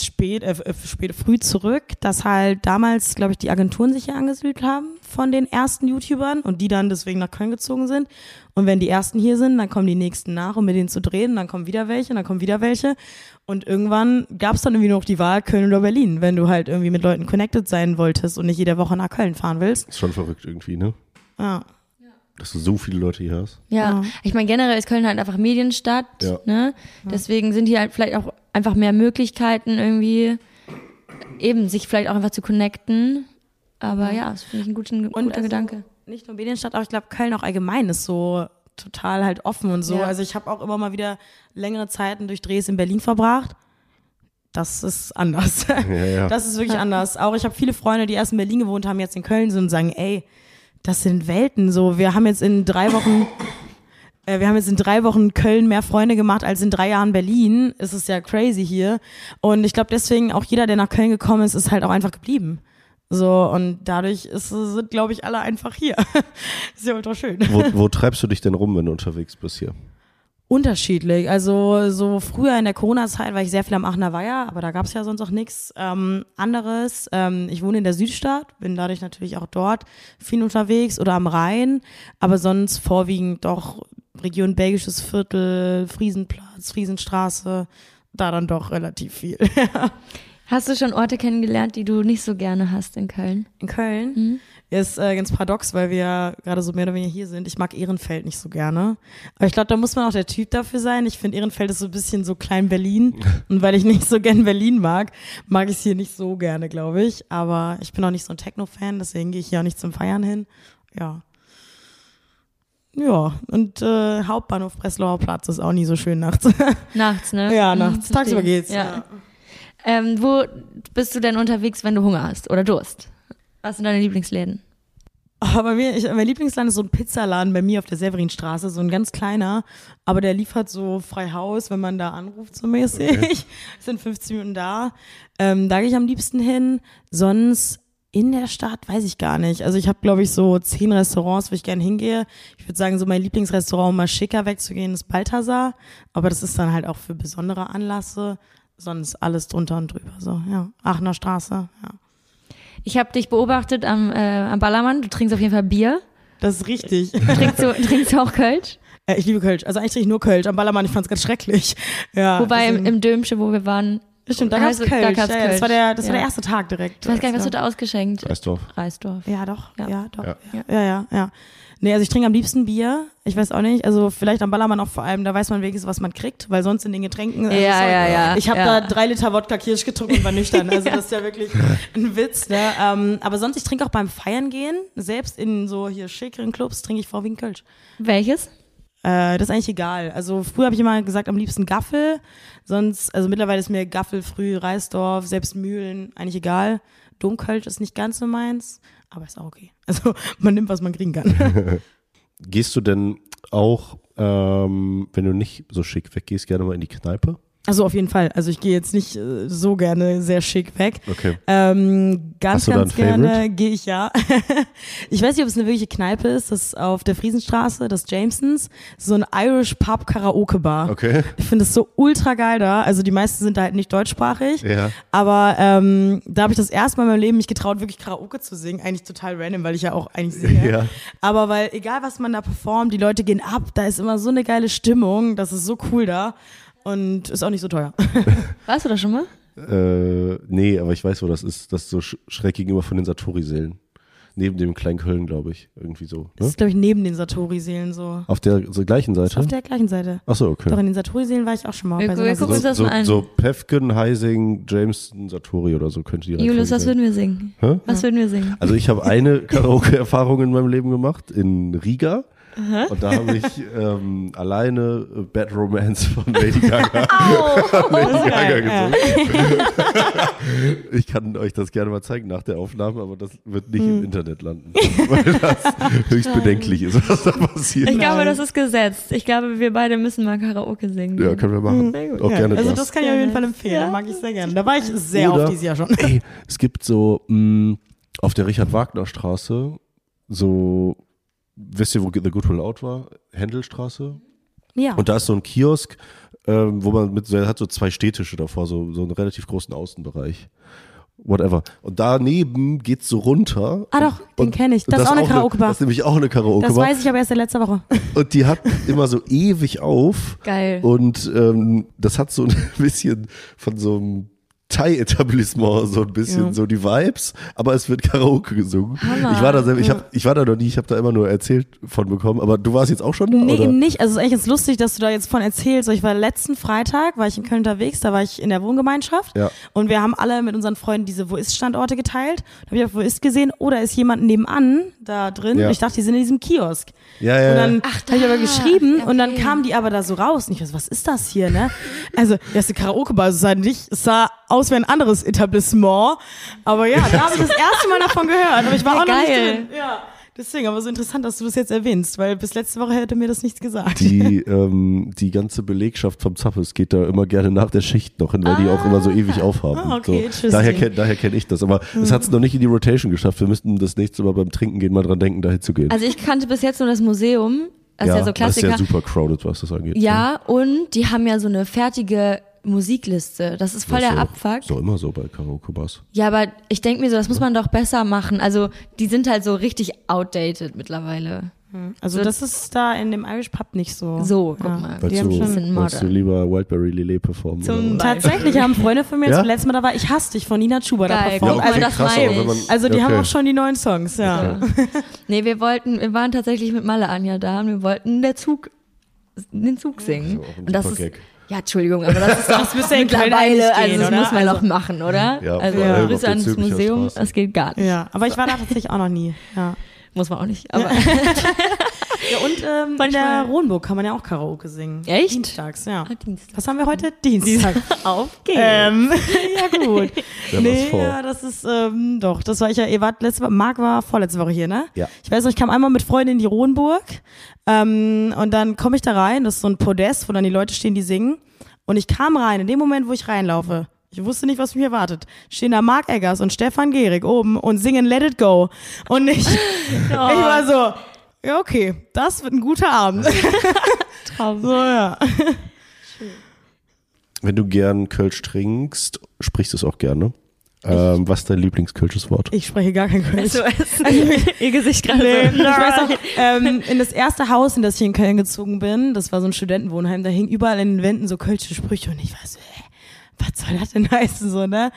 spät, äh, äh, spät, früh zurück, dass halt damals, glaube ich, die Agenturen sich hier angesiedelt haben von den ersten YouTubern und die dann deswegen nach Köln gezogen sind. Und wenn die ersten hier sind, dann kommen die nächsten nach, um mit denen zu drehen, dann kommen wieder welche, dann kommen wieder welche. Und irgendwann gab es dann irgendwie noch die Wahl Köln oder Berlin, wenn du halt irgendwie mit Leuten connected sein wolltest und nicht jede Woche nach Köln fahren willst. Ist schon verrückt irgendwie, ne? Ja dass du so viele Leute hier hast. Ja, ja. ich meine, generell ist Köln halt einfach Medienstadt, ja. ne? Deswegen sind hier halt vielleicht auch einfach mehr Möglichkeiten irgendwie, eben sich vielleicht auch einfach zu connecten. Aber ja, das finde ich ein guter, guter also Gedanke. Nicht nur Medienstadt, aber ich glaube, Köln auch allgemein ist so total halt offen und so. Ja. Also ich habe auch immer mal wieder längere Zeiten durch Drehs in Berlin verbracht. Das ist anders. Ja, ja. Das ist wirklich anders. Auch ich habe viele Freunde, die erst in Berlin gewohnt haben, jetzt in Köln sind und sagen, ey, das sind Welten. So, wir haben jetzt in drei Wochen, äh, wir haben jetzt in drei Wochen Köln mehr Freunde gemacht als in drei Jahren Berlin. Es ist ja crazy hier. Und ich glaube deswegen auch jeder, der nach Köln gekommen ist, ist halt auch einfach geblieben. So, und dadurch ist, sind, glaube ich, alle einfach hier. ist ja ultra schön. Wo, wo treibst du dich denn rum, wenn du unterwegs bist hier? Unterschiedlich. Also so früher in der Corona-Zeit war ich sehr viel am Aachener Weiher, aber da gab es ja sonst auch nichts ähm, anderes. Ähm, ich wohne in der Südstadt, bin dadurch natürlich auch dort viel unterwegs oder am Rhein, aber sonst vorwiegend doch Region Belgisches Viertel, Friesenplatz, Friesenstraße, da dann doch relativ viel. Hast du schon Orte kennengelernt, die du nicht so gerne hast in Köln? In Köln Mhm. ist äh, ganz paradox, weil wir ja gerade so mehr oder weniger hier sind. Ich mag Ehrenfeld nicht so gerne. Aber ich glaube, da muss man auch der Typ dafür sein. Ich finde, Ehrenfeld ist so ein bisschen so klein Berlin. Und weil ich nicht so gern Berlin mag, mag ich es hier nicht so gerne, glaube ich. Aber ich bin auch nicht so ein Techno-Fan, deswegen gehe ich hier auch nicht zum Feiern hin. Ja. Ja, und äh, Hauptbahnhof Breslauer Platz ist auch nie so schön nachts. Nachts, ne? ja, Mhm, nachts. verstehe. Tagsüber geht's. Ja. Ähm, wo bist du denn unterwegs, wenn du Hunger hast oder Durst? Was sind deine Lieblingsläden? Oh, bei mir, ich, mein Lieblingsland ist so ein Pizzaladen bei mir auf der Severinstraße, so ein ganz kleiner, aber der liefert so frei Haus, wenn man da anruft, so mäßig. Sind 15 Minuten da. Ähm, da gehe ich am liebsten hin. Sonst in der Stadt weiß ich gar nicht. Also ich habe, glaube ich, so zehn Restaurants, wo ich gerne hingehe. Ich würde sagen, so mein Lieblingsrestaurant, um mal schicker wegzugehen, ist Balthasar. Aber das ist dann halt auch für besondere Anlässe. Sonst alles drunter und drüber. So, ja. Aachener Straße, ja. Ich habe dich beobachtet am, äh, am Ballermann. Du trinkst auf jeden Fall Bier. Das ist richtig. Trinkst du, trinkst du auch Kölsch? Äh, ich liebe Kölsch. Also eigentlich trinke ich nur Kölsch. Am Ballermann, ich fand's ganz schrecklich. Ja, Wobei im, deswegen- im Dömsche, wo wir waren, Stimmt, da gab's du- Kölsch. da gab's ja, ja, das war Kölsch. der, das war Ja. der erste Tag direkt. ich weiß gar nicht, was du da ausgeschenkt Reisdorf. Reisdorf. Ja, doch. Ja. Ja, doch. Ja. Ja. Ja. ja, ja, Nee, also ich trinke am liebsten Bier. Ich weiß auch nicht. Also vielleicht am Ballermann auch vor allem, da weiß man wenigstens, was man kriegt, weil sonst in den Getränken. also Ja, sorry, ja, ja, Ich habe ja. da drei Liter Wodka Kirsch getrunken und war nüchtern. Also das ist ja wirklich ein Witz. Ne? Ähm, aber sonst, ich trinke auch beim Feiern gehen, selbst in so hier schickeren Clubs, trinke ich vorwiegend Kölsch. Welches? Äh, das ist eigentlich egal. Also früher habe ich immer gesagt, am liebsten Gaffel. Sonst, also mittlerweile ist mir Gaffel, Früh, Reisdorf, selbst Mühlen eigentlich egal. Domkölsch ist nicht ganz so meins, aber ist auch okay. Also man nimmt, was man kriegen kann. Gehst du denn auch, ähm, wenn du nicht so schick weggehst, gerne mal in die Kneipe? Also auf jeden Fall. Also ich gehe jetzt nicht äh, so gerne sehr schick weg. Okay. Ähm, ganz, ganz gerne gehe ich ja. ich weiß nicht, ob es eine wirkliche Kneipe ist. Das ist auf der Friesenstraße, das Jamesons. So ein Irish Pub Karaoke Bar. Okay. Ich finde es so ultra geil da. Also die meisten sind da halt nicht deutschsprachig. Ja. Aber ähm, da habe ich das erste Mal in meinem Leben mich getraut, wirklich Karaoke zu singen. Eigentlich total random, weil ich ja auch eigentlich singe. Ja. Aber weil egal was man da performt, die Leute gehen ab, da ist immer so eine geile Stimmung. Das ist so cool da. Und ist auch nicht so teuer. Warst du da schon mal? Äh, nee, aber ich weiß, wo das ist. Das ist so sch schräg gegenüber von den Satori-Seelen. Neben dem Köln, glaube ich. Irgendwie so. Das Ne? ist, glaube ich, neben den Satori-Seelen so. Auf der so gleichen Seite? auf der gleichen Seite. Achso, okay. Doch, in den Satori-Seelen war ich auch schon mal. Wir- bei so wir einer gucken uns so, das so, mal an. so Pefken, Heising, Jameson, Satori oder so könnte die Julius, was würden wir singen? Hä? Was würden wir singen? Also ich habe eine Karaoke-Erfahrung in meinem Leben gemacht in Riga. Und da habe ich ähm, alleine äh, Bad Romance von Lady Gaga, Lady Gaga ja. gesungen. Ich kann euch das gerne mal zeigen nach der Aufnahme, aber das wird nicht Hm. im Internet landen, weil das höchst bedenklich ist, was da passiert. Ich glaube, das ist gesetzt. Ich glaube, wir beide müssen mal Karaoke singen. Ja, können wir machen. Sehr gut. Auch Ja, gerne also das. das kann ich auf jeden Fall empfehlen. Da mag ich sehr gerne. Da war ich sehr Oder- oft dieses Jahr schon. Ey, es gibt so mh, auf der Richard-Wagner-Straße so, wisst ihr, wo The Good Will Out war? Händelstraße. Ja. Und da ist so ein Kiosk, ähm, wo man mit, der hat so zwei Stehtische davor, so, so einen relativ großen Außenbereich. Whatever. Und daneben geht's so runter. Ah doch, den Und- kenne ich. Das, und ist auch eine Das Karaoke-Bar. ist nämlich auch eine Das Karaoke-Bar. weiß ich aber erst in letzter Woche. Und die hat immer so ewig auf. Geil. Und ähm, das hat so ein bisschen von so einem Thai-Etablissement so ein bisschen Ja. so die Vibes, aber es wird Karaoke gesungen. Hammer. Ich war da selber, ich, hab, ich war da noch nie, ich habe da immer nur erzählt von bekommen, aber du warst jetzt auch schon da, Nee, oder? eben nicht. Also es ist eigentlich ganz lustig, dass du da jetzt von erzählst. Ich war letzten Freitag, war ich in Köln unterwegs, da war ich in der Wohngemeinschaft Ja. und wir haben alle mit unseren Freunden diese Wo ist Standorte geteilt. Da habe ich auf Wo ist gesehen, oder ist jemand nebenan da drin? Ja. Und ich dachte, die sind in diesem Kiosk. Ja, ja, Und dann Ach, habe ich aber geschrieben Ja, und dann okay. kamen die aber da so raus. Und ich so, was ist das hier, ne? Also, ja, ist eine Karaoke-Bar. Es sah nicht, es sah aus wie ein anderes Etablissement. Aber ja, da habe ich das erste Mal davon gehört. Aber ich war Ja, auch noch nicht geil. drin. Ja. Deswegen, aber so interessant, dass du das jetzt erwähnst, weil bis letzte Woche hätte mir das nichts gesagt. Die, ähm, die ganze Belegschaft vom Zappes geht da immer gerne nach der Schicht noch hin, weil die auch immer so ewig aufhaben. Ah, okay, so. Daher kenne daher kenn ich das. Aber es hat es noch nicht in die Rotation geschafft. Wir müssten das nächste Mal beim Trinken gehen mal dran denken, dahin zu gehen. Also ich kannte bis jetzt nur das Museum. Das ist ja so das ist Klassiker. ja super crowded, was das angeht. Ja, und die haben ja so eine fertige Musikliste. Das ist voll Das der ist Abfuck. Ist doch immer so bei Karaoke-Bars. Ja, aber ich denke mir so, das muss man doch besser machen. Also die sind halt so richtig outdated mittlerweile. Also das ist da in dem Irish Pub nicht so. So, guck Ja. mal. Weil Die haben du, schon- Bisschen wolltest du lieber Wildberry Lillet performen? Zum? Tatsächlich haben Freunde von mir, Ja? das letzte Mal da war Ich hasse dich von Nina Chuba da Geil, performt. guck mal, also, das meine aber wenn man, also die haben okay. auch schon die neuen Songs, ja. Nee, wir wollten, wir waren tatsächlich mit Malle Anja da und wir wollten der Zug, den Zug singen. Das ist auch ein und das super ist, Gag. Ja, Entschuldigung, aber das ist doch Das mittlerweile, also das oder? muss man Also- doch machen, oder? Ja, also allem Grüße ans Museum, das geht gar nicht. Ja, aber ich war da tatsächlich auch noch nie. Ja, Muss man auch nicht. Aber ja und ähm, in Manchmal- der Rohnburg kann man ja auch Karaoke singen. Echt? Dienstags, ja. Ah, Dienstag. Was haben wir heute? Dienstag. Auf geht's. ähm, ja gut. Nee, vor? ja, das ist, ähm, doch, das war ich ja, ihr wart letzte Woche, Marc war vorletzte Woche hier, ne? Ja. Ich weiß noch, ich kam einmal mit Freunden in die Rohnburg ähm, und dann komme ich da rein, das ist so ein Podest, wo dann die Leute stehen, die singen und ich kam rein, in dem Moment, wo ich reinlaufe, ich wusste nicht, was mich erwartet. Stehen da Marc Eggers und Stefan Gehrig oben und singen Let It Go. Und ich, ich war so, ja, okay, das wird ein guter Abend. Traum. So, ja. Wenn du gern Kölsch trinkst, sprichst du es auch gerne. Ähm, was ist dein Lieblingskölsches Wort? Ich spreche gar kein Kölsch. So ist ihr Gesicht gerade Nee, so. ich weiß auch, ähm, in das erste Haus, in das ich in Köln gezogen bin, das war so ein Studentenwohnheim, da hingen überall in den Wänden so kölsche Sprüche und ich so, hä, was soll das denn heißen, so, ne?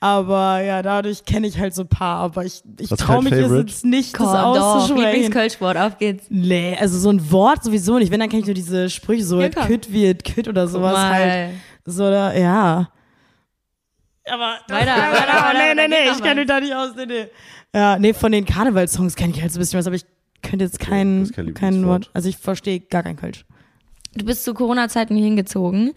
Aber ja, dadurch kenne ich halt so ein paar, aber ich, ich traue mich jetzt Favorite? jetzt nicht, Komm, das auszusprechen. Lieblingskölschwort, auf geht's. Nee, also so ein Wort sowieso nicht. Wenn, dann kenne ich nur diese Sprüche, so Ja, kütt wie et kütt oder sowas mal. halt. So, da, ja. Aber, Weiter, weiter, weiter, nee, nee, nee, ich kenne mich da nicht aus, nee, nee. Ja, nee, von den Karnevalssongs kenne ich halt so ein bisschen was, aber ich könnte jetzt kein, kein kein. Wort, also ich verstehe gar kein Kölsch. Du bist zu Corona-Zeiten hier hingezogen.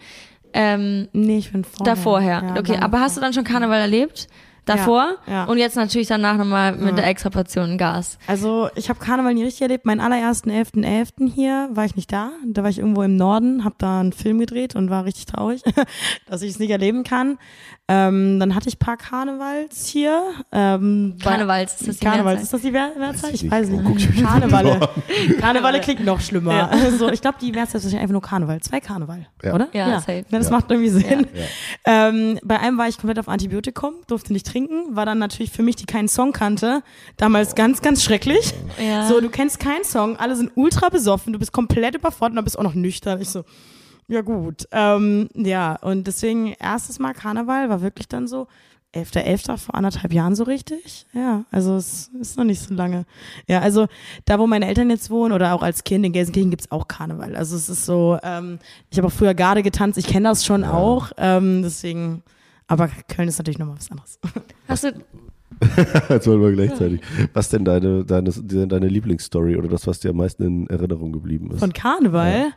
Ähm, Nee, ich bin vorher. Davorher. Ja, okay, aber hast du dann schon Karneval erlebt? Davor? Ja, ja. Und jetzt natürlich danach nochmal mit Ja. der extra Portion Gas. Also ich habe Karneval nie richtig erlebt. Meinen allerersten 11.11. hier war ich nicht da. Da war ich irgendwo im Norden, habe da einen Film gedreht und war richtig traurig, dass ich es nicht erleben kann. Ähm, dann hatte ich ein paar Karnevals hier. Ähm, Karnevals, ist das die Karnevals, Mehrzahl? ist das die Mehrzahl? ich weiß nicht. an. Karnevalle klingt noch schlimmer. Also, ich glaube, die Mehrzahl ist einfach nur Karneval. Zwei Karneval, Ja. oder? Ja, safe. das Ja. macht irgendwie Sinn. Ja. Ähm, bei einem war ich komplett auf Antibiotikum, durfte nicht trinken, war dann natürlich für mich, die keinen Song kannte, damals ganz, ganz schrecklich. Ja. So, du kennst keinen Song, alle sind ultra besoffen, du bist komplett überfordert und dann bist auch noch nüchtern. Ich so, ja gut. Ähm, ja, und deswegen erstes Mal Karneval war wirklich dann so 11.11. vor anderthalb Jahren so richtig. Ja, also es ist noch nicht so lange. Ja, also da, wo meine Eltern jetzt wohnen oder auch als Kind in Gelsenkirchen gibt's auch Karneval. Also es ist so, ähm, ich habe auch früher Garde getanzt, ich kenne das schon auch. Ähm, deswegen, aber Köln ist natürlich nochmal was anderes. Hast du, Jetzt wollen wir gleichzeitig. Was denn deine, deine, deine Lieblingsstory oder das, was dir am meisten in Erinnerung geblieben ist? Von Karneval?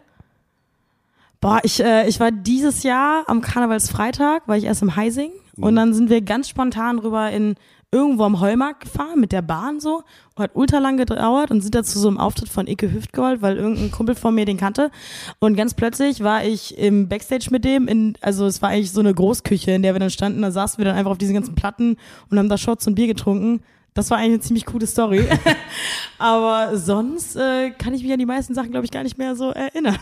Boah, ich, äh, ich war dieses Jahr am Karnevalsfreitag, war ich erst im Heising und dann sind wir ganz spontan rüber in irgendwo am Heumarkt gefahren mit der Bahn so und hat ultra lang gedauert und sind da zu so einem Auftritt von Icke Hüftgold, weil irgendein Kumpel von mir den kannte und ganz plötzlich war ich im Backstage mit dem in, also es war eigentlich so eine Großküche, in der wir dann standen, da saßen wir dann einfach auf diesen ganzen Platten und haben da Shots und Bier getrunken. Das war eigentlich eine ziemlich coole Story. Aber sonst äh, kann ich mich an die meisten Sachen, glaube ich, gar nicht mehr so erinnern.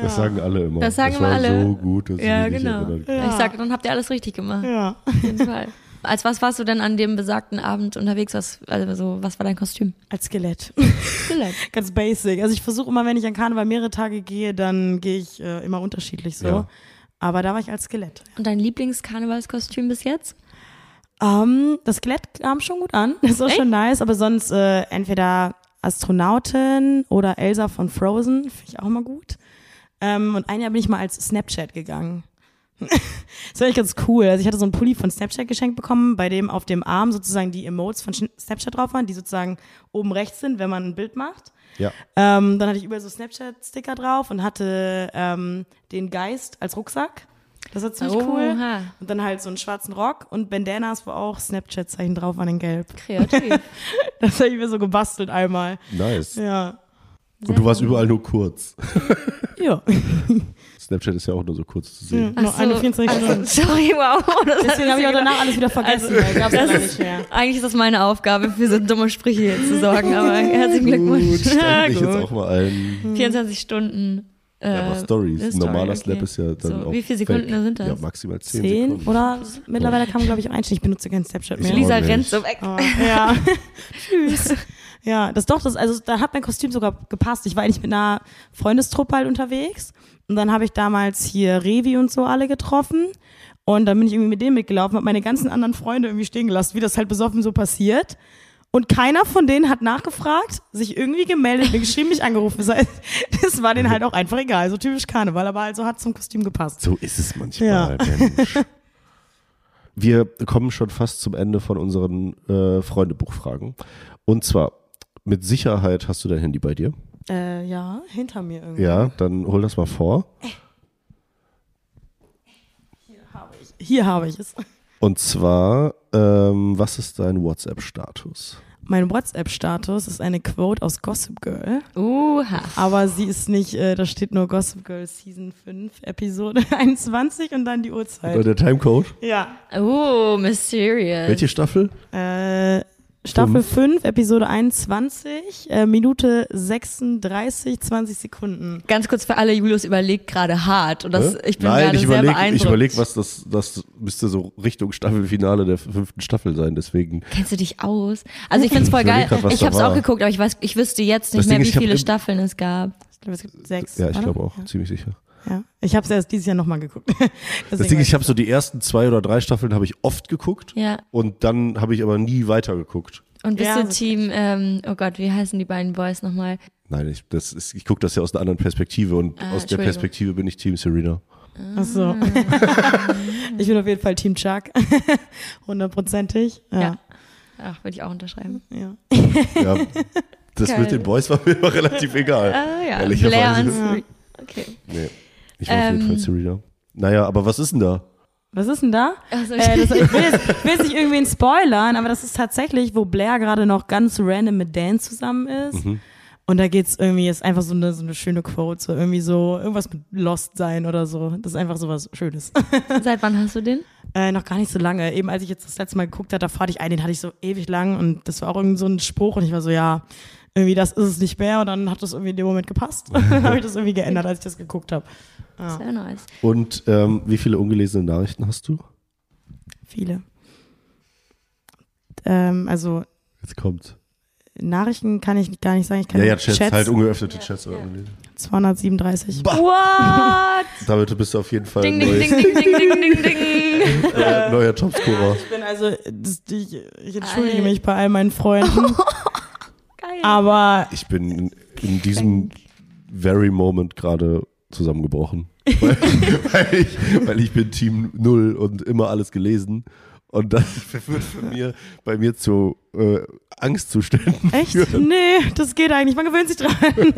Das sagen alle immer. Das sagen war immer alle. so gut, dass ja, ich genau. nicht erinnern Ja. Ich sag, dann habt ihr alles richtig gemacht. Ja. Auf jeden Fall. Als was warst du denn an dem besagten Abend unterwegs? Was, also so, was war dein Kostüm? Als Skelett. Skelett. Ganz basic. Also ich versuche immer, wenn ich an Karneval mehrere Tage gehe, dann gehe ich äh, immer unterschiedlich so. Ja. Aber da war ich als Skelett. Und dein Lieblingskarnevalskostüm bis jetzt? Ähm, das Skelett kam schon gut an. Das ist auch Echt? schon nice. Aber sonst äh, entweder Astronautin oder Elsa von Frozen. Finde ich auch immer gut. Ähm, und ein Jahr bin ich mal als Snapchat gegangen. das war eigentlich ganz cool. Also ich hatte so einen Pulli von Snapchat geschenkt bekommen, bei dem auf dem Arm sozusagen die Emotes von Snapchat drauf waren, die sozusagen oben rechts sind, wenn man ein Bild macht. Ja. Ähm, dann hatte ich überall so Snapchat-Sticker drauf und hatte ähm, den Geist als Rucksack. Das war ziemlich cool. Oha. Und dann halt so einen schwarzen Rock und Bandanas, wo auch Snapchat-Zeichen drauf waren in Gelb. Kreativ. Das habe ich mir so gebastelt einmal. Nice. Ja. Und du warst überall nur kurz. Ja. Snapchat ist ja auch nur so kurz zu sehen. Noch so, eine 24 also, Stunden. Sorry, wow. Das Deswegen habe ich auch danach alles wieder vergessen. gab's das ist, nicht mehr. eigentlich ist das meine Aufgabe, für so dumme Sprüche hier zu sorgen, aber herzlichen Gut, Glückwunsch. stell ich Gut. jetzt auch mal ein. 24 Stunden. Äh, Ja, aber Stories. eine Ein normaler Story, Snap ist ja dann So, auch. wie viele Sekunden weg. sind das? Ja, maximal 10, Zehn Sekunden. oder mittlerweile kann man, glaube ich, auch einstellen. Ich benutze kein Snapchat Ich mehr. auch. Lisa rennt so weg. Aber, ja. Tschüss. Ja, das doch, das, also da hat mein Kostüm sogar gepasst. Ich war eigentlich mit einer Freundestruppe halt unterwegs und dann habe ich damals hier Revi und so alle getroffen und dann bin ich irgendwie mit denen mitgelaufen, habe meine ganzen anderen Freunde irgendwie stehen gelassen, wie das halt besoffen so passiert. Und keiner von denen hat nachgefragt, sich irgendwie gemeldet, mir geschrieben, mich angerufen. Das, heißt, das war denen halt auch einfach egal, so typisch Karneval, aber also hat zum Kostüm gepasst. So ist es manchmal, Ja. Mensch. Wir kommen schon fast zum Ende von unseren äh, Freundebuchfragen. Und zwar, mit Sicherheit hast du dein Handy bei dir. Äh, ja, hinter mir irgendwie. Ja, dann hol das mal vor. Hier habe ich es. Und zwar, ähm, was ist dein WhatsApp-Status? Mein WhatsApp-Status ist eine Quote aus Gossip Girl. Uha. Aber sie ist nicht, äh, da steht nur Gossip Girl Season 5, Episode 21 und dann die Oder Uhrzeit. der Timecode? Ja. Oh, mysterious. Welche Staffel? Äh, Staffel 5, Episode 21, äh, Minute 36, 20 Sekunden. Ganz kurz für alle, Julius überlegt gerade hart und das, Hä? ich bin Nein, gerade ich sehr überlege, beeindruckt. ich überleg, was das, das müsste so Richtung Staffelfinale der fünften Staffel sein, deswegen. Kennst du dich aus? Also ich find's voll Ich geil. überleg grad, ich habe es auch geguckt, aber ich weiß, ich wüsste jetzt nicht Das mehr, Ding wie viele Staffeln es gab. Ich glaube, es gibt sechs. Ja, ich glaube auch, ziemlich sicher. Ja. Ich habe es erst dieses Jahr nochmal geguckt. Das Ding ist, ich habe so die ersten zwei oder drei Staffeln habe ich oft geguckt Ja. und dann habe ich aber nie weitergeguckt. Und bist Ja, du Team, ähm, oh Gott, wie heißen die beiden Boys nochmal? Nein, ich, das ist, ich gucke das ja aus einer anderen Perspektive und Ah, aus der. Perspektive bin ich Team Serena. Ach so. ich bin auf jeden Fall Team Chuck. Hundertprozentig. Ja. Ja. Ach, würde ich auch unterschreiben. ja. Ja, das Geil. mit den Boys war mir immer relativ egal. Ah ja, Ehrlicherweise. Blair und Ja. Okay. Nee, ich war auf jeden Ähm. Fall Serena. Naja, aber was ist denn da? Was ist denn da? Also, Äh, das, ich, will jetzt, will jetzt nicht irgendwen spoilern, aber das ist tatsächlich, wo Blair gerade noch ganz random mit Dan zusammen ist. Mhm. Und da geht's irgendwie, ist einfach so eine, so eine schöne Quote, so irgendwie so irgendwas mit Lost sein oder so. Das ist einfach so was Schönes. Seit wann hast du den? äh, noch gar nicht so lange. Eben als ich jetzt das letzte Mal geguckt habe, da fand ich einen, den hatte ich so ewig lang und das war auch irgendwie so ein Spruch und ich war so, ja, irgendwie das ist es nicht mehr und dann hat das irgendwie in dem Moment gepasst. dann habe ich das irgendwie geändert, als ich das geguckt habe. Ja, Sehr nice. Und ähm, wie viele ungelesene Nachrichten hast du? viele. Ähm, also Jetzt kommt. Nachrichten kann ich gar nicht sagen. Ich kann Ja, ja, Chats, Chats halt ungeöffnete Chats. oder ungelesen. 237. What? Damit bist du auf jeden Fall ding, ein ding, neues, ding, ding, ding, ding, ding, ding. äh, neuer Topscorer. Ich bin also, das, ich, ich entschuldige Alter. mich bei all meinen Freunden, Geil. aber Ich bin in, in diesem very moment gerade zusammengebrochen. weil, weil, ich, weil ich bin Team Null und immer alles gelesen. Und das wird von mir, bei mir zu äh, Angstzuständen echt? führen. Nee, das geht eigentlich. Man gewöhnt sich dran.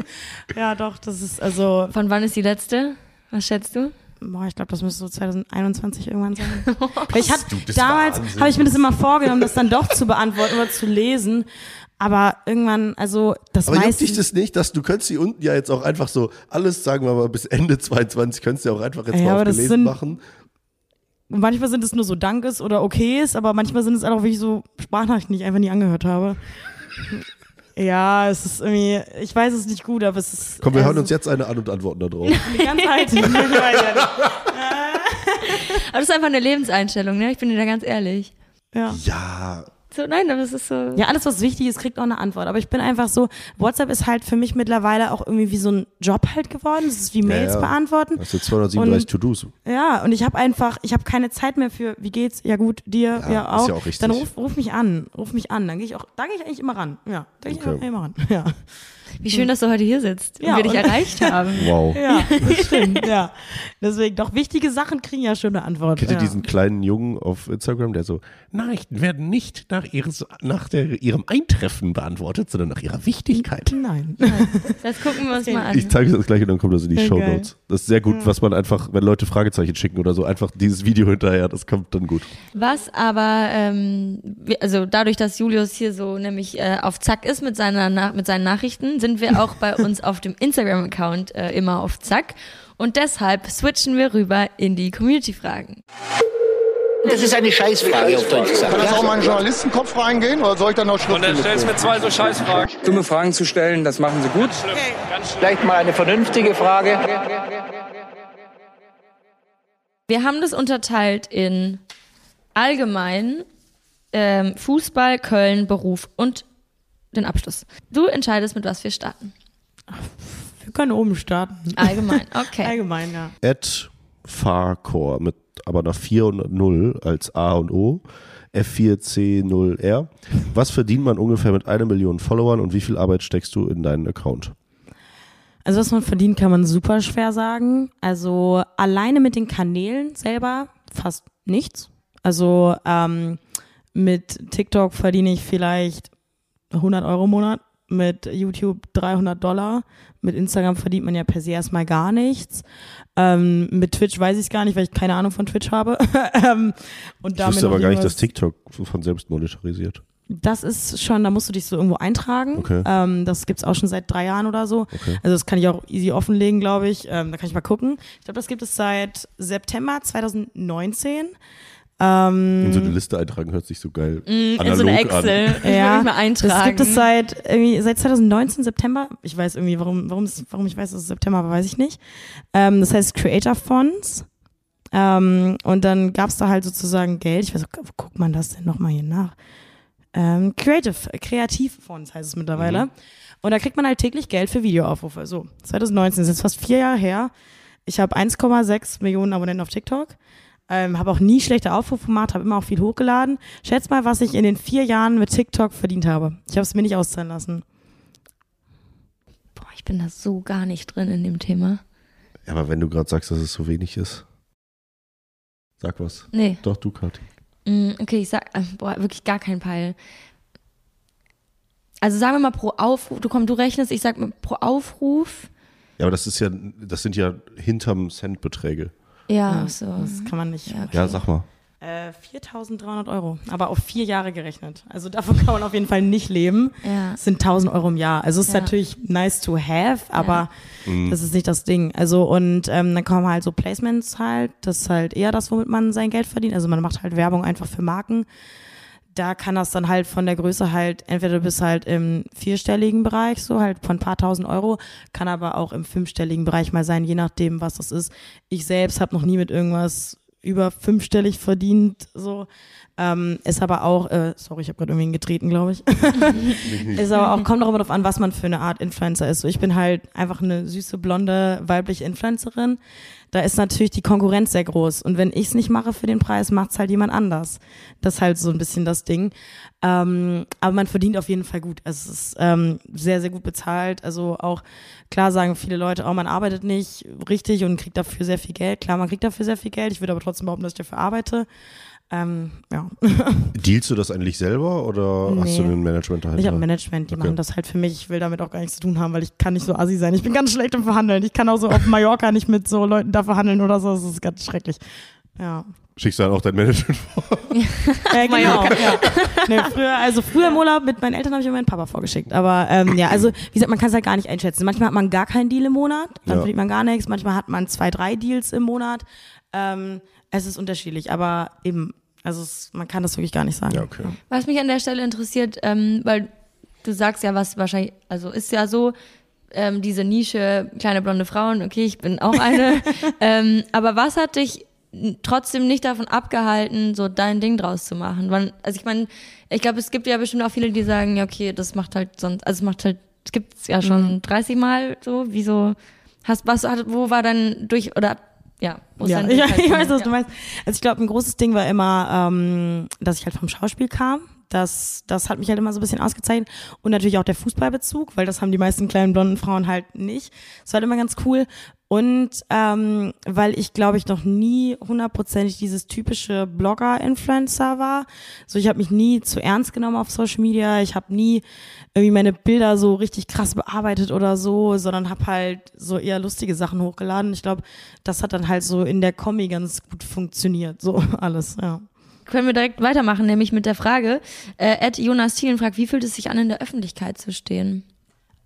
ja, doch, das ist also, Von wann ist die letzte? Was schätzt du? boah, ich glaube, das müsste so 2021 irgendwann sein. Weil ich hat, Du bist damals habe ich mir das immer vorgenommen, das dann doch zu beantworten oder zu lesen. Aber irgendwann, also das Aber juckt meiste. dich das nicht, dass du könntest hier unten ja jetzt auch einfach so alles, sagen wir mal, bis Ende 22 könntest du ja auch einfach jetzt Ja, mal aber auf das gelesen sind- machen. manchmal sind es nur so Dankes oder Okays, aber manchmal sind es auch wirklich so Sprachnachrichten, die ich einfach nie angehört habe. Ja, es ist irgendwie, ich weiß es nicht gut, aber es ist. Komm, wir hören also, uns jetzt eine an und antworten da drauf. Die ganze Zeit. Aber das ist einfach eine Lebenseinstellung, ne? Ich bin dir da ganz ehrlich. ja. Ja, So, nein, aber es ist so. ja, alles, was wichtig ist, kriegt auch eine Antwort. Aber ich bin einfach so, WhatsApp ist halt für mich mittlerweile auch irgendwie wie so ein Job halt geworden. Es ist wie Mails ja. beantworten. hast du 237 Und- To-Dos. Ja, und ich habe einfach, ich habe keine Zeit mehr für, wie geht's? Ja gut, dir, Ja, ja, ist auch. ja auch richtig. Dann ruf, ruf mich an, ruf mich an. Dann gehe ich auch, da gehe ich eigentlich immer ran. Ja, da gehe ich Okay. auch immer ran. Ja, Wie schön, dass du heute hier sitzt und Ja, wir dich und- erreicht haben. Wow. ja, das stimmt. ja, deswegen doch wichtige Sachen kriegen ja schon eine Antwort. Kennt ihr ja. diesen kleinen Jungen auf Instagram, der so, Nachrichten werden nicht nach, ihres, nach der, ihrem Eintreffen beantwortet, sondern nach ihrer Wichtigkeit. Nein. Das gucken wir uns mal an. Ich zeige das gleich und dann kommt das in die Show. Notes. Das ist sehr gut, was man einfach, wenn Leute Fragezeichen schicken oder so, einfach dieses Video hinterher, das kommt dann gut. Was aber, ähm, also dadurch, dass Julius hier so nämlich äh, auf Zack ist mit, seiner mit seinen Nachrichten, sind wir auch bei uns auf dem Instagram-Account äh, immer auf Zack. Und deshalb switchen wir rüber in die Community-Fragen. Das ist eine Scheißfrage auf Deutsch gesagt. Kann das auch mal in den Journalistenkopf reingehen oder soll ich dann noch Und dann stellst du mir zwei so Scheißfragen. dumme Fragen zu stellen, das machen sie gut. Vielleicht mal eine vernünftige Frage. Wir haben das unterteilt in allgemein ähm, Fußball, Köln, Beruf und den Abschluss. Du entscheidest, mit was wir starten. Wir können oben starten. Allgemein, okay. Allgemein, ja. Ed Farcore mit aber nach 4 und 0 als A und O. F4C0R. Was verdient man ungefähr mit einer Million Followern und wie viel Arbeit steckst du in deinen Account? Also was man verdient, kann man super schwer sagen. Also alleine mit den Kanälen selber fast nichts. Also ähm, mit TikTok verdiene ich vielleicht 100 Euro im Monat, mit YouTube 300 Dollar, mit Instagram verdient man ja per se erstmal gar nichts. Ähm, mit Twitch weiß ich es gar nicht, weil ich keine Ahnung von Twitch habe. Ähm, und Ich wusste aber gar nicht, dass TikTok von selbst monetarisiert. Das ist schon, da musst du dich so irgendwo eintragen. Okay. Ähm, das gibt's auch schon seit drei Jahren oder so. Okay. Also das kann ich auch easy offenlegen, glaube ich. Ähm, da kann ich mal gucken. Ich glaube, das gibt es seit September 2019. Ähm, In so eine Liste eintragen hört sich so geil Mm, in so eine an. Excel. Ich will Ja, mich mal eintragen. das gibt es seit irgendwie seit 2019 September. Ich weiß irgendwie, warum, warum, es, warum ich weiß, dass es September war, weiß ich nicht. Ähm, das heißt Creator Funds. Ähm, und dann gab es da halt sozusagen Geld. Ich weiß, auch, wo guckt man das denn nochmal hier nach? Ähm, Creative, Kreativfonds heißt es mittlerweile. Und da kriegt man halt täglich Geld für Videoaufrufe. So, 2019 ist jetzt fast vier Jahre her. Ich habe 1,6 Millionen Abonnenten auf TikTok. Ähm, habe auch nie schlechte Aufrufe gemacht, habe immer auch viel hochgeladen. Schätz mal, was ich in den vier Jahren mit TikTok verdient habe. Ich habe es mir nicht auszahlen lassen. Boah, ich bin da so gar nicht drin in dem Thema. Ja, aber wenn du gerade sagst, dass es so wenig ist, sag was. Nee. Doch, du, Kathi. Mm, Okay, ich sag, äh, boah, wirklich gar kein Peil. Also sagen wir mal pro Aufruf, du komm, du rechnest, ich sag mal pro Aufruf. Ja, aber das ist ja, das sind ja hinterm Centbeträge. Ja, so. Das kann man nicht. Ja, okay. Ja, sag mal. Äh, 4.300 Euro, aber auf vier Jahre gerechnet. Also davon kann man auf jeden Fall nicht leben. Ja. Das sind 1.000 Euro im Jahr. Also es ist Ja. natürlich nice to have, aber das ist nicht das Ding. Also und ähm, dann kommen halt so Placements halt. Das ist halt eher das, womit man sein Geld verdient. Also man macht halt Werbung einfach für Marken. Da kann das dann halt von der Größe halt, entweder du bist halt im vierstelligen Bereich, so halt von ein paar tausend Euro, kann aber auch im fünfstelligen Bereich mal sein, je nachdem, was das ist. Ich selbst habe noch nie mit irgendwas über fünfstellig verdient, so. Ähm, ist aber auch, äh, sorry, ich habe gerade irgendwie getreten, glaube ich. ist aber auch, kommt auch immer darauf an, was man für eine Art Influencer ist. So, ich bin halt einfach eine süße, blonde, weibliche Influencerin. Da ist natürlich die Konkurrenz sehr groß. Und wenn ich es nicht mache für den Preis, macht es halt jemand anders. Das ist halt so ein bisschen das Ding. Ähm, aber man verdient auf jeden Fall gut. Also es ist ähm, sehr, sehr gut bezahlt. Also auch, klar sagen viele Leute, oh, man arbeitet nicht richtig und kriegt dafür sehr viel Geld. Klar, man kriegt dafür sehr viel Geld. Ich würde aber trotzdem behaupten, dass ich dafür arbeite. Ähm, ja. Dealst du das eigentlich selber oder hast du Nee. ein Management dahinter? Ich habe ein Management, die Okay. machen das halt für mich. Ich will damit auch gar nichts zu tun haben, weil ich kann nicht so assi sein. Ich bin ganz schlecht im Verhandeln. Ich kann auch so auf Mallorca nicht mit so Leuten da verhandeln oder so. Das ist ganz schrecklich. Ja. Schickst du dann auch dein Management vor? Äh, genau, ja. nee, früher, also früher im Urlaub mit meinen Eltern habe ich immer meinen Papa vorgeschickt. Aber ähm, ja, also wie gesagt, man kann es halt gar nicht einschätzen. Manchmal hat man gar keinen Deal im Monat, dann Ja. verdient man gar nichts. Manchmal hat man zwei, drei Deals im Monat. Ähm, es ist unterschiedlich, aber eben, also es, man kann das wirklich gar nicht sagen. Ja, okay. Was mich an der Stelle interessiert, ähm, weil du sagst ja, was wahrscheinlich, also ist ja so, ähm, diese Nische, kleine blonde Frauen, okay, ich bin auch eine. ähm, aber was hat dich trotzdem nicht davon abgehalten, so dein Ding draus zu machen? Wann, also ich meine, ich glaube, es gibt ja bestimmt auch viele, die sagen, ja, okay, das macht halt sonst, also es macht halt, es gibt es ja schon 30 Mal so, wieso hast, was hat, wo war dann durch, oder, ja, ist Ja, ich, halt ich weiß, was du meinst. Also ich glaube, ein großes Ding war immer, ähm, dass ich halt vom Schauspiel kam. Das, das hat mich halt immer so ein bisschen ausgezeichnet. Und natürlich auch der Fußballbezug, weil das haben die meisten kleinen blonden Frauen halt nicht. Das war halt immer ganz cool. Und ähm, weil ich, glaube ich, noch nie hundertprozentig dieses typische Blogger-Influencer war. So, ich habe mich nie zu ernst genommen auf Social Media. Ich habe nie irgendwie meine Bilder so richtig krass bearbeitet oder so, sondern habe halt so eher lustige Sachen hochgeladen. Ich glaube, das hat dann halt so in der Kombi ganz gut funktioniert. So alles, ja. Können wir direkt weitermachen, nämlich mit der Frage, äh, Ed Jonas Thielen fragt, wie fühlt es sich an, in der Öffentlichkeit zu stehen?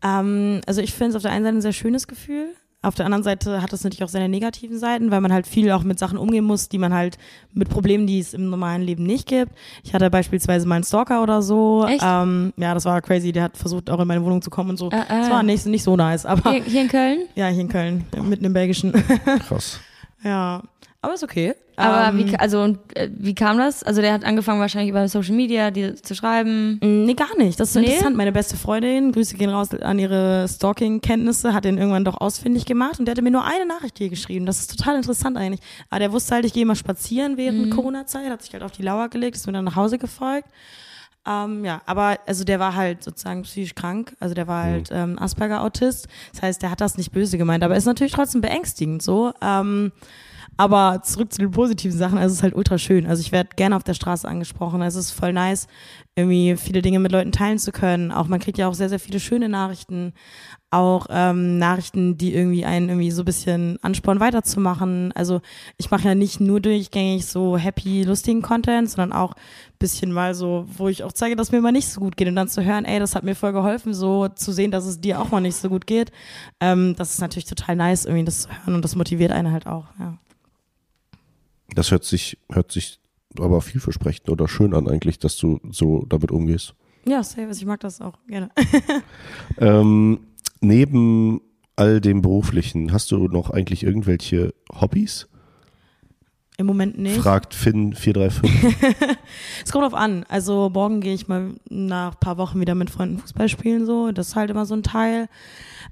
Ähm, also ich finde es auf der einen Seite ein sehr schönes Gefühl. Auf der anderen Seite hat es natürlich auch seine negativen Seiten, weil man halt viel auch mit Sachen umgehen muss, die man halt mit Problemen, die es im normalen Leben nicht gibt. Ich hatte beispielsweise mal einen Stalker oder so. Echt? Ähm, ja, das war crazy. Der hat versucht, auch in meine Wohnung zu kommen und so. Äh, äh. Das war nicht, nicht so nice, aber Hier, hier in Köln? ja, hier in Köln, mitten im Belgischen. Krass. Ja. Aber ist okay. Aber Ähm, wie, also, und, äh, wie kam das? Also der hat angefangen wahrscheinlich über Social Media die zu schreiben. Nee, gar nicht. Das ist so Nee? interessant. Meine beste Freundin, Grüße gehen raus an ihre Stalking-Kenntnisse, hat den irgendwann doch ausfindig gemacht und der hatte mir nur eine Nachricht hier geschrieben. Das ist total interessant eigentlich. Aber der wusste halt, ich gehe mal spazieren während Corona-Zeit, hat sich halt auf die Lauer gelegt, ist mir dann nach Hause gefolgt. Ähm, ja, aber also der war halt sozusagen psychisch krank, also der war halt ähm, Asperger-Autist. Das heißt, der hat das nicht böse gemeint, aber ist natürlich trotzdem beängstigend so. Ähm, aber zurück zu den positiven Sachen, also es ist halt ultra schön. Also ich werde gerne auf der Straße angesprochen. Also es ist voll nice, irgendwie viele Dinge mit Leuten teilen zu können. Auch man kriegt ja auch sehr, sehr viele schöne Nachrichten. Auch ähm, Nachrichten, die irgendwie einen irgendwie so ein bisschen anspornen, weiterzumachen. Also ich mache ja nicht nur durchgängig so happy, lustigen Content, sondern auch ein bisschen mal so, wo ich auch zeige, dass mir mal nicht so gut geht und dann zu hören, ey, das hat mir voll geholfen, so zu sehen, dass es dir auch mal nicht so gut geht. Ähm, das ist natürlich total nice, irgendwie das zu hören und das motiviert einen halt auch, ja. Das hört sich, hört sich aber vielversprechend oder schön an eigentlich, dass du so damit umgehst. Ja, safe, ich mag das auch gerne. Ähm, neben all dem Beruflichen, hast du noch eigentlich irgendwelche Hobbys? Im Moment nicht. Fragt Finn435. Es kommt drauf an. Also morgen gehe ich mal nach ein paar Wochen wieder mit Freunden Fußball spielen, so. Das ist halt immer so ein Teil.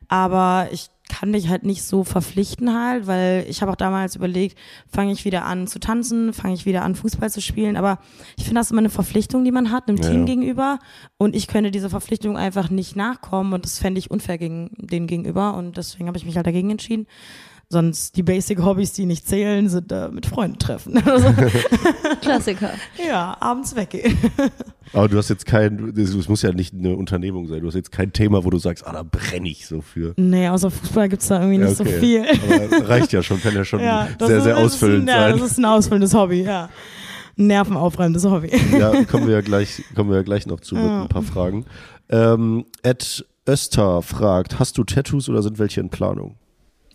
Aber ich kann mich halt nicht so verpflichten halt, weil ich habe auch damals überlegt, fange ich wieder an zu tanzen, fange ich wieder an Fußball zu spielen. Aber ich finde das immer eine Verpflichtung, die man hat, einem Ja, Team ja. gegenüber. Und ich könnte dieser Verpflichtung einfach nicht nachkommen und das fände ich unfair gegen den gegenüber. Und deswegen habe ich mich halt dagegen entschieden. Sonst die Basic-Hobbys, die nicht zählen, sind äh, mit Freunden treffen. Klassiker. ja, abends weggehen. aber du hast jetzt kein, es muss ja nicht eine Unternehmung sein, du hast jetzt kein Thema, wo du sagst, ah, da brenne ich so für. Nee, außer Fußball gibt's da irgendwie nicht Ja, okay. so viel. Aber reicht ja schon, kann ja schon Ja, sehr, ist, sehr ausfüllend ein, ja, sein. Das ist ein ausfüllendes Hobby, ja. Nervenaufreibendes Hobby. Ja, kommen wir ja gleich, kommen wir ja gleich noch zu mit ein paar Fragen. Ähm, Ed Öster fragt, hast du Tattoos oder sind welche in Planung?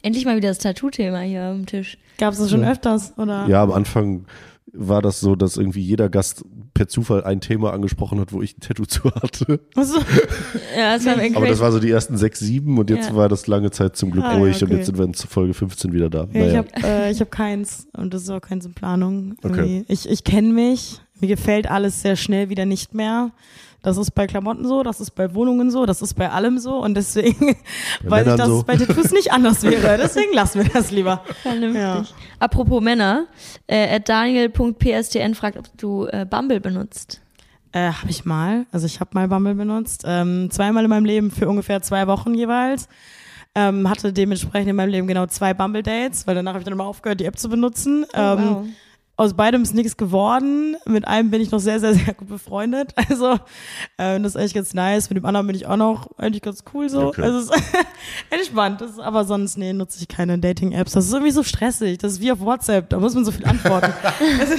Endlich mal wieder das Tattoo-Thema hier am Tisch. Gab's das schon öfters, oder? Ja, am Anfang war das so, dass irgendwie jeder Gast per Zufall ein Thema angesprochen hat, wo ich ein Tattoo zu hatte. Also, Ja, das war Aber das war so die ersten sechs, sieben und jetzt Ja. war das lange Zeit zum Glück Ah, ja, ruhig und okay. jetzt sind wir in Folge 15 wieder da. ja, ich Naja. habe äh, ich hab keins und das ist auch keins in Planung. Okay. Irgendwie. Ich, ich kenne mich, mir gefällt alles sehr schnell wieder nicht mehr. Das ist bei Klamotten so, das ist bei Wohnungen so, das ist bei allem so und deswegen weiß ich, dass so. es bei Tattoos nicht anders wäre. Deswegen lassen wir das lieber. Vernünftig. Ja. Apropos Männer, äh, Daniel.pstn fragt, ob du äh, Bumble benutzt. Äh, habe ich mal. Also ich habe mal Bumble benutzt. Ähm, zweimal in meinem Leben für ungefähr zwei Wochen jeweils. Ähm, hatte dementsprechend in meinem Leben genau zwei Bumble-Dates, weil danach habe ich dann immer aufgehört, die App zu benutzen. ähm, wow. Aus beidem ist nichts geworden. Mit einem bin ich noch sehr, sehr, sehr gut befreundet. Also ähm, das ist echt ganz nice. Mit dem anderen bin ich auch noch eigentlich ganz cool so. Okay. Also es ist entspannt. Das ist, aber sonst, nee, nutze ich keine Dating-Apps. Das ist irgendwie so stressig. Das ist wie auf WhatsApp. Da muss man so viel antworten. also,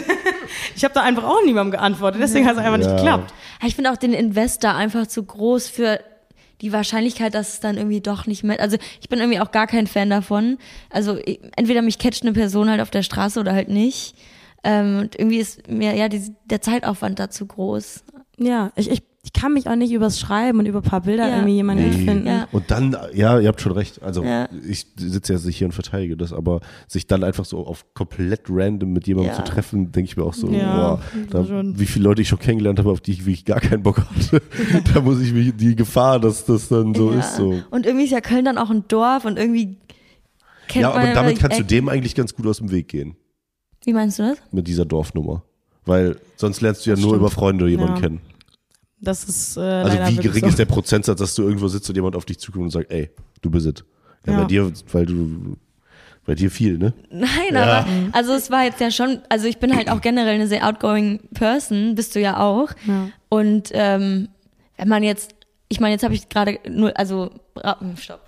ich habe da einfach auch niemandem geantwortet. Deswegen hat es einfach nicht Ja. geklappt. Ich finde auch den Investor einfach zu groß für die Wahrscheinlichkeit, dass es dann irgendwie doch nicht mehr. Also ich bin irgendwie auch gar kein Fan davon. Also entweder mich catcht eine Person halt auf der Straße oder halt nicht. Ähm, und irgendwie ist mir ja die, der Zeitaufwand da zu groß. Ja, ich, ich, ich kann mich auch nicht übers Schreiben und über ein paar Bilder Ja. irgendwie jemanden Nee. finden. Ja. Und dann, ja, ihr habt schon recht. Also Ja. ich sitze jetzt nicht hier und verteidige das, aber sich dann einfach so auf komplett random mit jemandem Ja. zu treffen, denke ich mir auch so, Ja, boah, da, wie viele Leute ich schon kennengelernt habe, auf die ich wirklich gar keinen Bock hatte. da muss ich mich die Gefahr, dass das dann so ja. ist, so. Und irgendwie ist ja Köln dann auch ein Dorf und irgendwie kennt Ja, aber damit ja kannst du dem eigentlich ganz gut aus dem Weg gehen, Wie meinst du das? mit dieser Dorfnummer. Weil sonst lernst du ja Das nur stimmt. über Freunde jemanden Ja. kennen. Das ist äh, Also wie gering so. ist der Prozentsatz, dass du irgendwo sitzt und jemand auf dich zukommt und sagt, ey, du bist es. Ja, Ja. bei dir, weil du, bei dir viel, ne? Nein, Ja. aber also es war jetzt ja schon, also ich bin halt auch generell eine sehr outgoing Person, bist du ja auch. Ja. Und ähm, wenn man jetzt, ich meine, jetzt habe ich gerade nur, also stopp.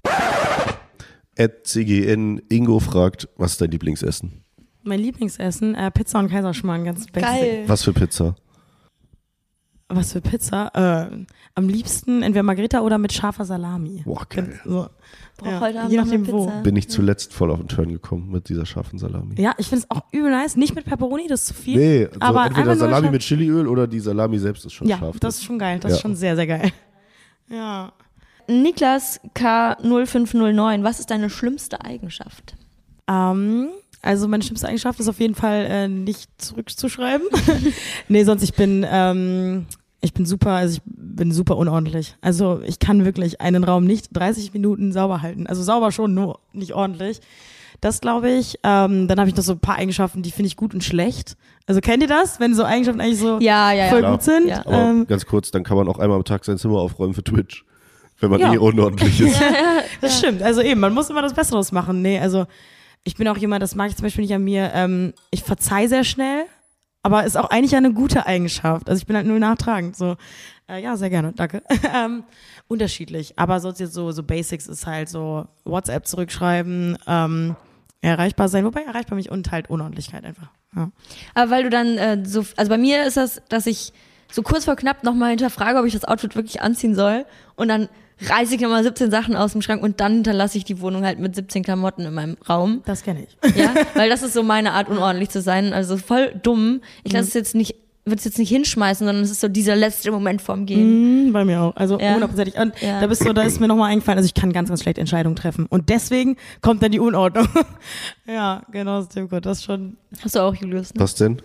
Ed CGN Ingo fragt, was ist dein Lieblingsessen? Mein Lieblingsessen, äh, Pizza und Kaiserschmarrn, ganz basic. Was für Pizza? Was für Pizza? Äh, am liebsten entweder Margarita oder mit scharfer Salami. Boah, geil. So. Brauch Ja, heute Abend je nachdem wo. Pizza. Bin ich zuletzt voll auf den Turn gekommen mit dieser scharfen Salami. Ja, ich finde es auch übel nice. Nicht mit Pepperoni, das ist zu viel. Nee, so aber entweder einfach nur Salami mit Chiliöl oder die Salami selbst ist schon Ja, scharf. das ist schon geil. Das Ja. ist schon sehr, sehr geil. Ja. Niklas K0509, was ist deine schlimmste Eigenschaft? Ähm, Also meine schlimmste Eigenschaft ist auf jeden Fall äh, nicht zurückzuschreiben. nee, sonst ich bin ähm, ich bin super, also ich bin super unordentlich. Also ich kann wirklich einen Raum nicht 30 Minuten sauber halten. Also sauber schon, nur nicht ordentlich. Das glaube ich. Ähm, dann habe ich noch so ein paar Eigenschaften, die finde ich gut und schlecht. Also kennt ihr das, wenn so Eigenschaften eigentlich so Ja, ja, ja. voll Klar. gut sind? Ja. Aber Ähm, ganz kurz, dann kann man auch einmal am Tag sein Zimmer aufräumen für Twitch. Wenn man Ja. eh unordentlich ist. Das stimmt. Also eben, man muss immer das Beste draus machen. Nee, also ich bin auch jemand, das mag ich zum Beispiel nicht an mir. Ähm, ich verzeih sehr schnell, aber ist auch eigentlich eine gute Eigenschaft. Also ich bin halt nur nachtragend. So, äh, ja, sehr gerne, danke. ähm, unterschiedlich. Aber sonst jetzt so, so Basics ist halt so WhatsApp zurückschreiben, ähm, erreichbar sein, wobei erreichbar mich und halt Unordentlichkeit einfach. Ja. Aber weil du dann äh, so, also bei mir ist das, dass ich so kurz vor knapp nochmal hinterfrage, ob ich das Outfit wirklich anziehen soll. Und dann reiße ich nochmal 17 Sachen aus dem Schrank und dann hinterlasse ich die Wohnung halt mit 17 Klamotten in meinem Raum. Das kenne ich. Ja, weil das ist so meine Art, unordentlich zu sein. Also voll dumm. Ich lasse es jetzt nicht, würde es jetzt nicht hinschmeißen, sondern es ist so dieser letzte Moment vorm Gehen. Mhm, bei mir auch. Also Ja. hundertprozentig. Und Ja. da bist du, da ist mir nochmal eingefallen, also ich kann ganz, ganz schlecht Entscheidungen treffen. Und deswegen kommt dann die Unordnung. ja, genau, das stimmt gut. Das ist schon. Hast du auch, Julius? Ne? Was denn?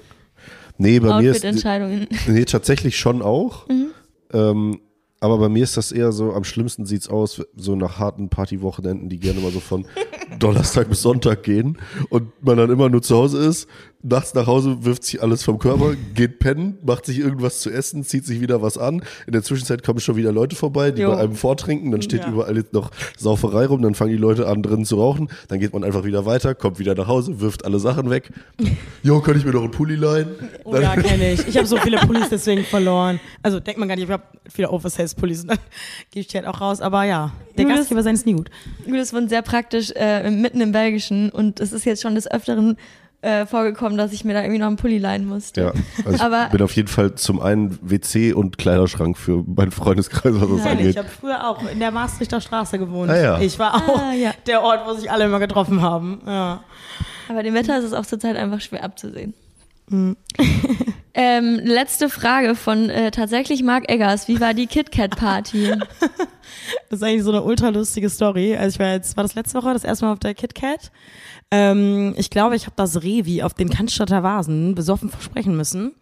Nee, bei mir ist. Outfit-Entscheidungen. Nee, tatsächlich schon auch. Mhm. Ähm, aber bei mir ist das eher so, am schlimmsten sieht's aus, so nach harten Partywochenenden, die gerne mal so von Donnerstag bis Sonntag gehen und man dann immer nur zu Hause ist, nachts nach Hause wirft sich alles vom Körper, geht pennen, macht sich irgendwas zu essen, zieht sich wieder was an. In der Zwischenzeit kommen schon wieder Leute vorbei, die Jo. bei einem vortrinken, dann steht Ja. überall jetzt noch Sauferei rum, dann fangen die Leute an drinnen zu rauchen, dann geht man einfach wieder weiter, kommt wieder nach Hause, wirft alle Sachen weg. Jo, kann ich mir noch einen Pulli leihen? Oh ja, kenne ich. Ich habe so viele Pullis deswegen verloren. Also denkt man gar nicht, ich habe viele Oversize-Pullis und dann gehe ich die halt auch raus. Aber ja, der Julius- Gastgeber sein ist nie gut. Julius wohnt sehr praktisch äh, mitten im Belgischen und es ist jetzt schon des Öfteren äh, vorgekommen, dass ich mir da irgendwie noch einen Pulli leihen musste. Ja, also Aber- ich bin auf jeden Fall zum einen WC und Kleiderschrank für meinen Freundeskreis, was das Nein, angeht. ich habe früher auch in der Maastrichter Straße gewohnt. Ah, ja. Ich war auch Ah, ja. der Ort, wo sich alle immer getroffen haben. Ja. Aber dem Wetter ist es auch zurzeit einfach schwer abzusehen. Mhm. ähm, letzte Frage von äh, tatsächlich Marc Eggers. Wie war die KitKat-Party? Das ist eigentlich so eine ultra lustige Story. Also ich war jetzt, war das letzte Woche, das erste Mal auf der KitKat. Ähm, ich glaube, ich habe das Revi auf den Cannstatter Vasen besoffen versprechen müssen.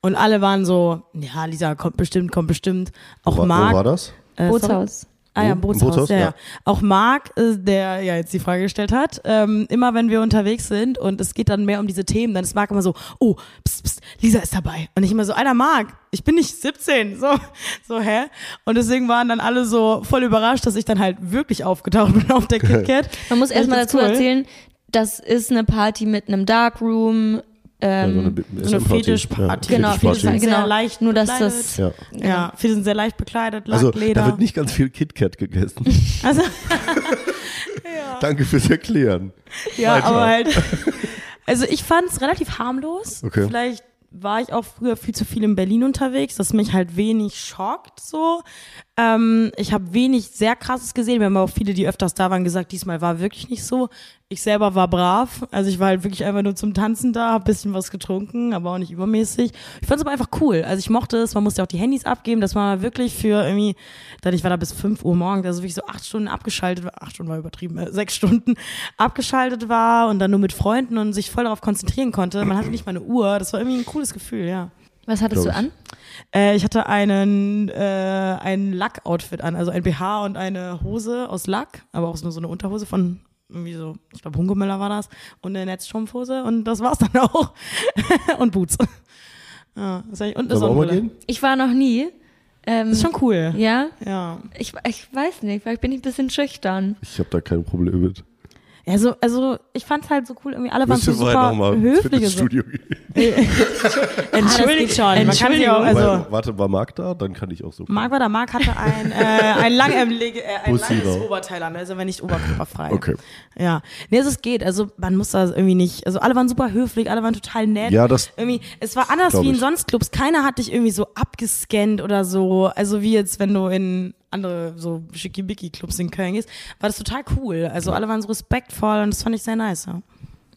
Und alle waren so, ja, Lisa, kommt bestimmt, kommt bestimmt. Auch wo, Marc. wo war das? Äh, sorry. Bootshaus. Ah ja, Bootshaus, Bootshaus? ja, ja. Ja. Auch Marc, der ja jetzt die Frage gestellt hat, ähm, immer wenn wir unterwegs sind und es geht dann mehr um diese Themen, dann ist Marc immer so, oh, pst, pst, Lisa ist dabei. Und ich immer so, Alter Marc, ich bin nicht 17, so, so, hä? Und deswegen waren dann alle so voll überrascht, dass ich dann halt wirklich aufgetaucht bin auf der KitKat. Man muss erstmal dazu cool. erzählen, das ist eine Party mit einem Darkroom. Ja, Ähm, so eine, So eine Fetischparty. Genau, Fetischparty. Viele sind sehr Genau. leicht Nur, dass das- Ja. Ja, viele sind sehr leicht bekleidet, Lack, Also Leder. da wird nicht ganz viel KitKat gegessen. also, Danke fürs Erklären. Ja, Weiter. aber halt. Also ich fand es relativ harmlos. Okay. Vielleicht war ich auch früher viel zu viel in Berlin unterwegs, dass mich halt wenig schockt so. Ähm, ich habe wenig sehr krasses gesehen. Wir haben auch viele, die öfters da waren, gesagt, diesmal war wirklich nicht so. Ich selber war brav. Also ich war halt wirklich einfach nur zum Tanzen da, hab bisschen was getrunken, aber auch nicht übermäßig. Ich fand es aber einfach cool. Also ich mochte es, man musste auch die Handys abgeben, dass man wirklich für irgendwie, dann ich war da bis 5 Uhr morgens, also wirklich so acht Stunden abgeschaltet war, acht Stunden war übertrieben, äh, sechs Stunden abgeschaltet war und dann nur mit Freunden und sich voll darauf konzentrieren konnte. Man hatte nicht mal eine Uhr. Das war irgendwie ein cooles Gefühl, ja. Was hattest du an? Äh, ich hatte einen, äh, ein Lack-Outfit an, also ein BH und eine Hose aus Lack, aber auch nur so eine Unterhose von irgendwie so, ich glaube Hungemüller war das, und eine Netzstrumpfhose und das war's dann auch. und Boots. Ja, das ist und eine Sonnenbrille. gehen? Ich war noch nie. Ähm, Das ist schon cool. ja, Ja. ich, ich weiß nicht, vielleicht bin ich ein bisschen schüchtern. Ich habe da kein Problem mit. Ja, so, also ich fand's halt so cool, irgendwie alle waren so ihr vorher super nochmal ins höfliche. So. Fitnessstudio gehen. Entschuldigt schon. Man kann sich auch, also, Warte, warte, war Marc da? Dann kann ich auch so. Marc war da, Marc hatte ein, äh, ein, lang, äh, ein langes. Oberteil an, also wenn nicht oberkörperfrei. Okay. Ja. Nee, also es geht. Also man muss da irgendwie nicht. Also alle waren super höflich, alle waren total nett. Ja, das- Irgendwie, es war anders wie in ich. sonst Clubs. Keiner hat dich irgendwie so abgescannt oder so. Also wie jetzt, wenn du in andere so Schickimicki-Clubs in Köln gehst, war das total cool. Also alle waren so respektvoll und das fand ich sehr nice. Ja.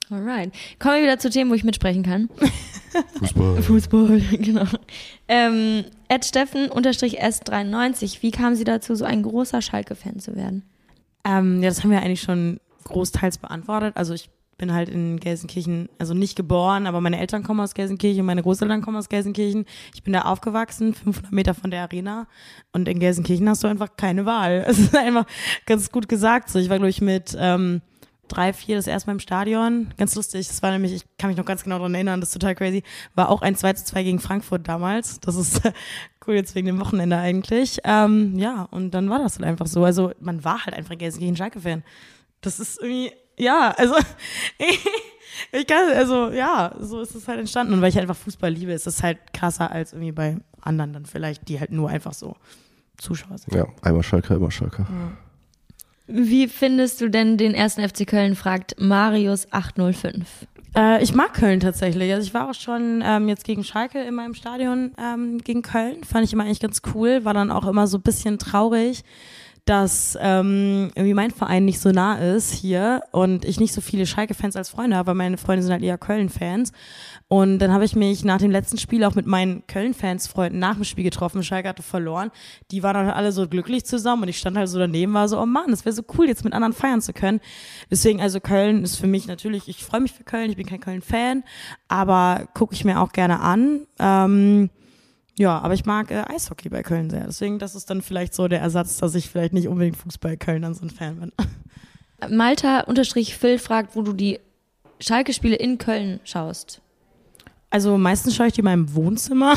Alright. Kommen wir wieder zu Themen, wo ich mitsprechen kann. Fußball. Fußball, genau. Ähm, Ed Steffen unterstrich S93. Wie kam sie dazu, so ein großer Schalke-Fan zu werden? Ähm, ja, das haben wir eigentlich schon großteils beantwortet. Also ich bin halt in Gelsenkirchen, also nicht geboren, aber meine Eltern kommen aus Gelsenkirchen, meine Großeltern kommen aus Gelsenkirchen. Ich bin da aufgewachsen, 500 Meter von der Arena. Und in Gelsenkirchen hast du einfach keine Wahl. Es ist einfach ganz gut gesagt. So, ich war, glaube ich, mit ähm, drei, vier das erste Mal im Stadion. Ganz lustig. Das war nämlich, ich kann mich noch ganz genau daran erinnern, das ist total crazy. War auch ein 2 zu 2 gegen Frankfurt damals. Das ist cool jetzt wegen dem Wochenende eigentlich. Ähm, ja, und dann war das halt einfach so. Also man war halt einfach Gelsenkirchen Schalke-Fan. Das ist irgendwie, ja, also ich kann, also ja, so ist es halt entstanden. Und weil ich halt einfach Fußball liebe, ist es halt krasser als irgendwie bei anderen dann vielleicht, die halt nur einfach so Zuschauer sind. Ja, einmal Schalke, immer Schalke. Wie findest du denn den ersten FC Köln, fragt Marius 805. Äh, ich mag Köln tatsächlich. Also ich war auch schon ähm, jetzt gegen Schalke in meinem Stadion ähm, gegen Köln. Fand ich immer eigentlich ganz cool. War dann auch immer so ein bisschen traurig, dass ähm, irgendwie mein Verein nicht so nah ist hier und ich nicht so viele Schalke-Fans als Freunde habe, weil meine Freunde sind halt eher Köln-Fans. Und dann habe ich mich nach dem letzten Spiel auch mit meinen Köln-Fans-Freunden nach dem Spiel getroffen. Schalke hatte verloren. Die waren dann alle so glücklich zusammen und ich stand halt so daneben, war so, oh Mann, das wäre so cool, jetzt mit anderen feiern zu können. Deswegen, also Köln ist für mich natürlich, ich freue mich für Köln, ich bin kein Köln-Fan, aber gucke ich mir auch gerne an. Ähm, ja, aber ich mag äh, Eishockey bei Köln sehr. Deswegen, das ist dann vielleicht so der Ersatz, dass ich vielleicht nicht unbedingt Fußball Köln dann so ein Fan bin. Malta-Phil fragt, wo du die Schalke-Spiele in Köln schaust. Also meistens schaue ich die in meinem Wohnzimmer.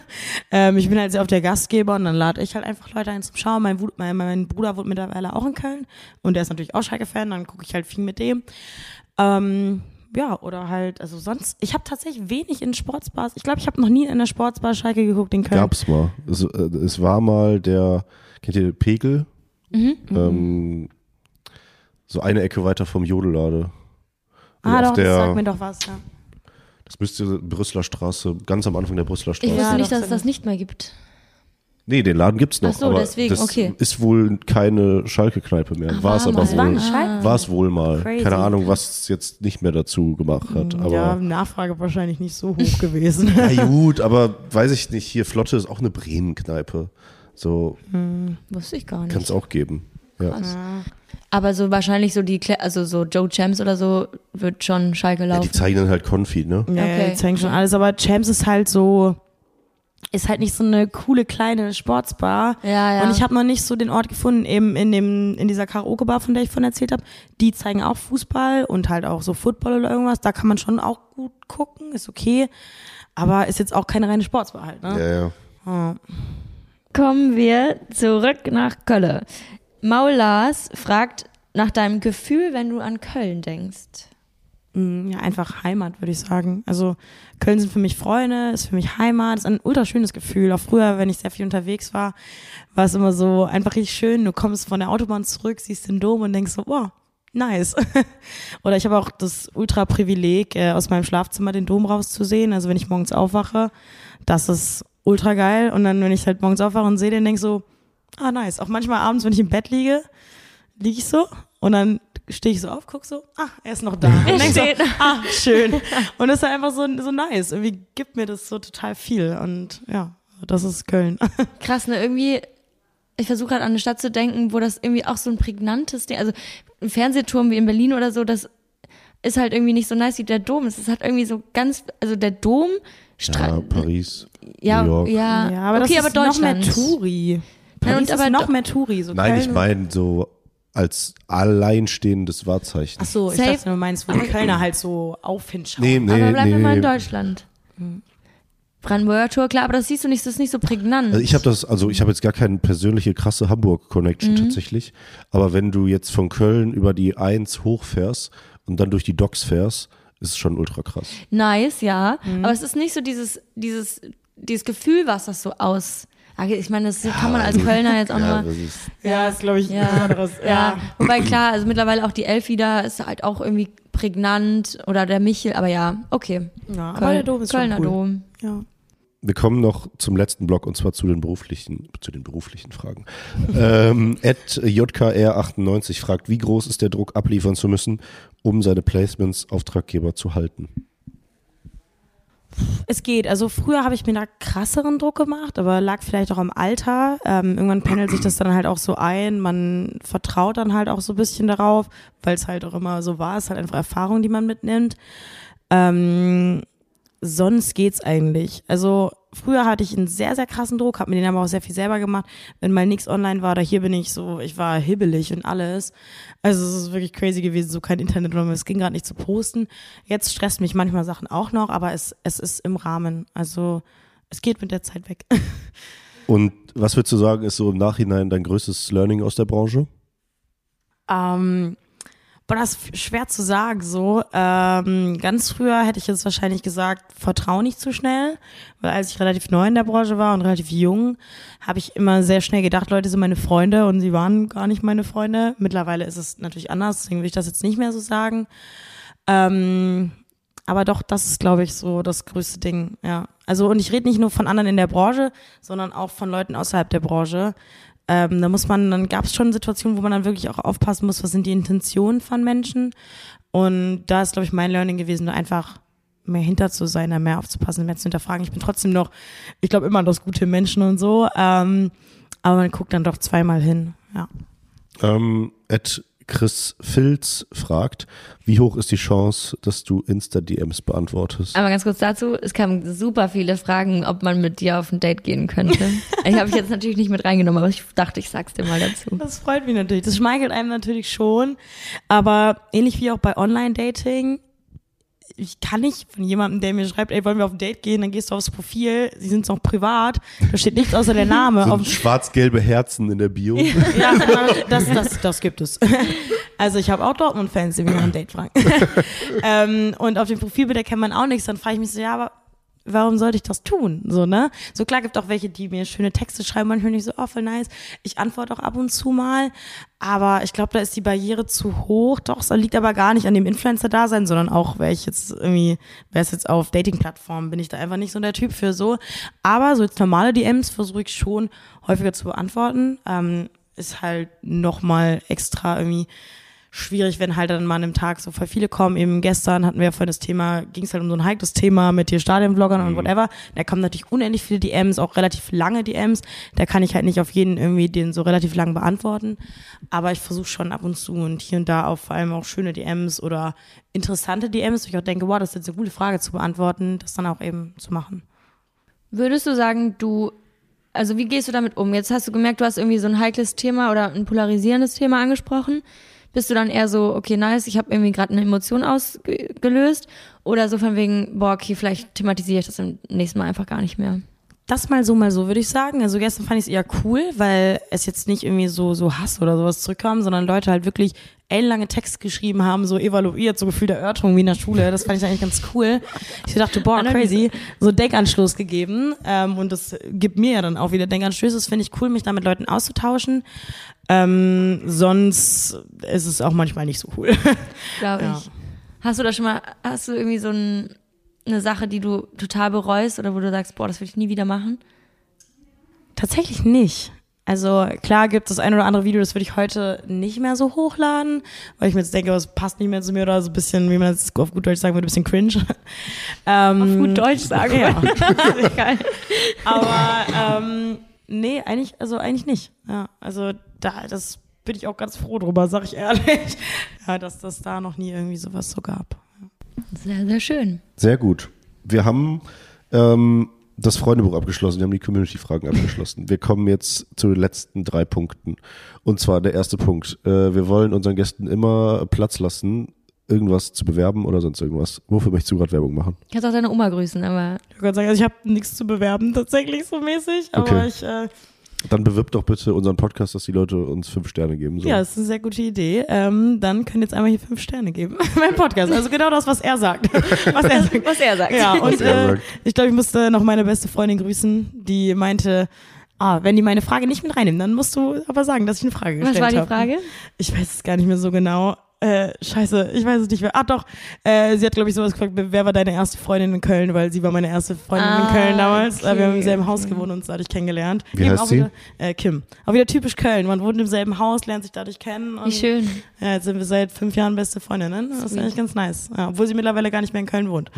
ähm, ich bin halt sehr auf der Gastgeber und dann lade ich halt einfach Leute ein zum Schauen. Mein, mein, mein Bruder wohnt mittlerweile auch in Köln und der ist natürlich auch Schalke-Fan, dann gucke ich halt viel mit dem. Ähm, ja, oder halt, also sonst, ich habe tatsächlich wenig in Sportsbars. Ich glaube, ich habe noch nie in einer Sportsbar Schalke geguckt in Köln. Gab's mal. Es, äh, es war mal der, kennt ihr Pegel? Ähm, so eine Ecke weiter vom Jodellade. Ah, doch, der, das sagt mir doch was, ja. Das müsste Brüsseler Straße, ganz am Anfang der Brüsseler Ich Straße. wusste Ja, nicht, dass es das nicht mehr gibt. Nee, den Laden gibt's noch. Ach so, aber deswegen, das okay. ist wohl keine Schalke-Kneipe mehr. War es aber mal. Wohl. War es wohl mal. Crazy. Keine Ahnung, was es jetzt nicht mehr dazu gemacht hat. Aber ja, Nachfrage wahrscheinlich nicht so hoch gewesen. ja, gut, aber weiß ich nicht. Hier, Flotte ist auch eine Bremen-Kneipe. So, Wusste ich gar nicht. kann es auch geben. Ja. Aber so wahrscheinlich so die, Kle- also so Joe Champs oder so wird schon Schalke ja, die laufen. zeichnen halt Konfi, ne? Ja, Okay. die zeigen schon alles, aber Champs ist halt so, ist halt nicht so eine coole kleine Sportsbar. Ja, ja. Und ich habe noch nicht so den Ort gefunden, eben in dem, in dieser Karaoke-Bar, von der ich vorhin erzählt habe. Die zeigen auch Fußball und halt auch so Football oder irgendwas. Da kann man schon auch gut gucken, ist okay. Aber ist jetzt auch keine reine Sportsbar halt, ne? Ja, ja. Kommen wir zurück nach Köln. Maul Lars fragt nach deinem Gefühl, wenn du an Köln denkst. Ja, einfach Heimat, würde ich sagen. Also Köln sind für mich Freunde, ist für mich Heimat, ist ein ultra schönes Gefühl. Auch früher, wenn ich sehr viel unterwegs war, war es immer so einfach richtig schön. Du kommst von der Autobahn zurück, siehst den Dom und denkst so, wow, nice. Oder ich habe auch das ultra Privileg, äh, aus meinem Schlafzimmer den Dom rauszusehen. Also wenn ich morgens aufwache, das ist ultra geil. Und dann, wenn ich halt morgens aufwache und sehe den, denk so, ah, nice. Auch manchmal abends, wenn ich im Bett liege, liege ich so und dann stehe ich so auf, guck so, ah, er ist noch da. Und denk so, ah, schön. Und das ist halt einfach so, so nice. Irgendwie gibt mir das so total viel. Und ja, das ist Köln. Krass, ne? Irgendwie, ich versuche halt an eine Stadt zu denken, wo das irgendwie auch so ein prägnantes Ding, also ein Fernsehturm wie in Berlin oder so, das ist halt irgendwie nicht so nice wie der Dom. Es ist halt irgendwie so ganz, also der Dom, Stra ja Paris, ja, New York. ja, Ja, aber okay, das aber ist noch mehr Deutschland. Touri. Ja, Paris und aber ist noch do- mehr Touri. So Nein, Köln ich meine so als alleinstehendes Wahrzeichen. Ach so, ich Safe. dachte, du meinst, wo die Kölner halt so auf hinschauen. nee, nee, aber bleiben nee, wir mal in. Deutschland. Brandenburger Tor, klar, aber das siehst du nicht, das ist nicht so prägnant. Also ich habe das, also ich habe jetzt gar keine persönliche krasse Hamburg-Connection Mhm. tatsächlich. Aber wenn du jetzt von Köln über die 1 hochfährst und dann durch die Docks fährst, ist es schon ultra krass. nice, ja. Mhm. Aber es ist nicht so dieses, dieses, dieses Gefühl, was das so aus. Ich meine, das kann man als Kölner jetzt auch ja, nochmal. das ist, Ja, ist, glaube ich, Ja, ein anderes. ja. Wobei klar, also mittlerweile auch die Elf wieder ist halt auch irgendwie prägnant oder der Michel, aber ja, okay. ja aber Köln, der Dom ist Kölner schon cool. Dom. Ja. wir kommen noch zum letzten Block und zwar zu den beruflichen, zu den beruflichen Fragen. ähm, Ed JKR98 fragt, wie groß ist der Druck, abliefern zu müssen, um seine Placements Auftraggeber zu halten? Es geht. Also früher habe ich mir da krasseren Druck gemacht, aber lag vielleicht auch am Alter. Ähm, irgendwann pendelt sich das dann halt auch so ein. Man vertraut dann halt auch so ein bisschen darauf, weil es halt auch immer so war. Es ist halt einfach Erfahrung, die man mitnimmt. Ähm, sonst geht's eigentlich. Also früher hatte ich einen sehr, sehr krassen Druck, habe mir den aber auch sehr viel selber gemacht. Wenn mal nichts online war, oder hier bin ich so, ich war hibbelig und alles. Also es ist wirklich crazy gewesen, so kein Internet oder es ging gerade nicht zu posten. Jetzt stresst mich manchmal Sachen auch noch, aber es, es ist im Rahmen. Also es geht mit der Zeit weg. Und was würdest du sagen, ist so im Nachhinein dein größtes Learning aus der Branche? Ähm, boah, das ist schwer zu sagen so. Ähm, ganz früher hätte ich jetzt wahrscheinlich gesagt, vertrau nicht zu schnell, weil als ich relativ neu in der Branche war und relativ jung, habe ich immer sehr schnell gedacht, Leute sind meine Freunde und sie waren gar nicht meine Freunde. Mittlerweile ist es natürlich anders, deswegen will ich das jetzt nicht mehr so sagen. Ähm, aber doch, das ist, glaube ich, so das größte Ding, ja. Also, und ich rede nicht nur von anderen in der Branche, sondern auch von Leuten außerhalb der Branche. Ähm, da muss man, dann gab es schon Situationen, wo man dann wirklich auch aufpassen muss, was sind die Intentionen von Menschen. Und da ist, glaube ich, mein Learning gewesen, nur einfach mehr hinter zu sein, da mehr aufzupassen, mehr zu hinterfragen. Ich bin trotzdem noch, ich glaube immer das gute Menschen und so. Ähm, aber man guckt dann doch zweimal hin, ja. Ähm, Ed Chris Filz fragt, wie hoch ist die Chance, dass du Insta-DMs beantwortest? Aber ganz kurz dazu, es kamen super viele Fragen, ob man mit dir auf ein Date gehen könnte. ich habe ich jetzt natürlich nicht mit reingenommen, aber ich dachte, ich sag's dir mal dazu. Das freut mich natürlich. Das schmeichelt einem natürlich schon. Aber ähnlich wie auch bei Online-Dating, ich kann nicht von jemandem, der mir schreibt, ey, wollen wir auf ein Date gehen, dann gehst du aufs Profil, sie sind noch privat, da steht nichts außer der Name. So schwarz-gelbe Herzen in der Bio. ja, das, das, das gibt es. Also ich habe auch Dortmund-Fans, die mich nach ein Date fragen. ähm, und auf dem Profilbild erkennt man auch nichts, dann frage ich mich so, ja, aber warum sollte ich das tun? So, ne? So klar gibt auch welche, die mir schöne Texte schreiben, manchmal nicht so, oh, voll nice. Ich antworte auch ab und zu mal, aber ich glaube, da ist die Barriere zu hoch. Doch, es liegt aber gar nicht an dem Influencer-Dasein, sondern auch, wäre ich jetzt irgendwie, wäre es jetzt auf Dating-Plattformen, bin ich da einfach nicht so der Typ für so. Aber so jetzt normale DMs versuche ich schon häufiger zu beantworten. Ähm, ist halt nochmal extra irgendwie schwierig, wenn halt dann mal an einem Tag so voll viele kommen. Eben gestern hatten wir ja vorhin das Thema, ging es halt um so ein heikles Thema mit hier Stadionvloggern und whatever. Da kommen natürlich unendlich viele DMs, auch relativ lange DMs. Da kann ich halt nicht auf jeden irgendwie den so relativ lang beantworten. Aber ich versuche schon ab und zu und hier und da auch vor allem auch schöne DMs oder interessante DMs, wo ich auch denke, wow, das ist jetzt eine gute Frage zu beantworten, das dann auch eben zu machen. Würdest du sagen, du, also wie gehst du damit um? Jetzt hast du gemerkt, du hast irgendwie so ein heikles Thema oder ein polarisierendes Thema angesprochen. Bist du dann eher so, okay, nice, ich habe irgendwie gerade eine Emotion ausgelöst? Oder so von wegen, boah, okay, vielleicht thematisiere ich das im nächsten Mal einfach gar nicht mehr? Das mal so, mal so, würde ich sagen. Also gestern fand ich es eher cool, weil es jetzt nicht irgendwie so, so Hass oder sowas zurückkam, sondern Leute halt wirklich ellenlange Text geschrieben haben, so evaluiert, so Gefühl der Erörterung wie in der Schule. Das fand ich eigentlich ganz cool. Ich dachte, boah, crazy. So Denkanschluss gegeben. Ähm, und das gibt mir ja dann auch wieder Denkanstöße. Das finde ich cool, mich da mit Leuten auszutauschen. Ähm, sonst ist es auch manchmal nicht so cool. Glaube Ja. ich. Hast du da schon mal, hast du irgendwie so ein, eine Sache, die du total bereust oder wo du sagst, boah, das will ich nie wieder machen? Tatsächlich nicht. Also klar gibt es das ein oder andere Video, das würde ich heute nicht mehr so hochladen, weil ich mir jetzt denke, das passt nicht mehr zu mir oder so ein bisschen, wie man es auf gut Deutsch sagen würde, ein bisschen cringe. Ähm, Auf gut Deutsch sagen. Ja. Aber ähm, nee, eigentlich, also eigentlich nicht. Ja, also da, das bin ich auch ganz froh drüber, sag ich ehrlich. Ja, dass das da noch nie irgendwie sowas so gab. Sehr, sehr schön. Sehr gut. Wir haben ähm, das Freundebuch abgeschlossen, wir haben die Community-Fragen abgeschlossen. Wir kommen jetzt zu den letzten drei Punkten. Und zwar der erste Punkt. Äh, wir wollen unseren Gästen immer Platz lassen, irgendwas zu bewerben oder sonst irgendwas. Wofür möchtest du gerade Werbung machen? Kannst auch deine Oma grüßen, aber Ich kann sagen, also ich habe nichts zu bewerben tatsächlich so mäßig, aber Okay. ich äh, Dann bewirb doch bitte unseren Podcast, dass die Leute uns fünf Sterne geben sollen. Ja, das ist eine sehr gute Idee. Ähm, dann können jetzt einmal hier fünf Sterne geben. mein Podcast. Also genau das, was er sagt. Was er sagt. was er sagt. Ja, und er äh, sagt. ich glaube, ich musste noch meine beste Freundin grüßen, die meinte, ah, wenn die meine Frage nicht mit reinnehmen, dann musst du aber sagen, dass ich eine Frage Was gestellt war die habe. Frage? Ich weiß es gar nicht mehr so genau. Äh, scheiße, ich weiß es nicht mehr. Ah doch, äh, sie hat, glaube ich, sowas gefragt, wer war deine erste Freundin in Köln, weil sie war meine erste Freundin Ah, in Köln damals. Äh, wir haben im okay. selben Haus gewohnt und uns dadurch kennengelernt. Wie Eben heißt auch sie? Wieder, äh, Kim. Auch wieder typisch Köln. Man wohnt im selben Haus, lernt sich dadurch kennen. Und, Wie schön. Ja, jetzt sind wir seit fünf Jahren beste Freundinnen. Das ist Sweet. eigentlich ganz nice. Ja, obwohl sie mittlerweile gar nicht mehr in Köln wohnt.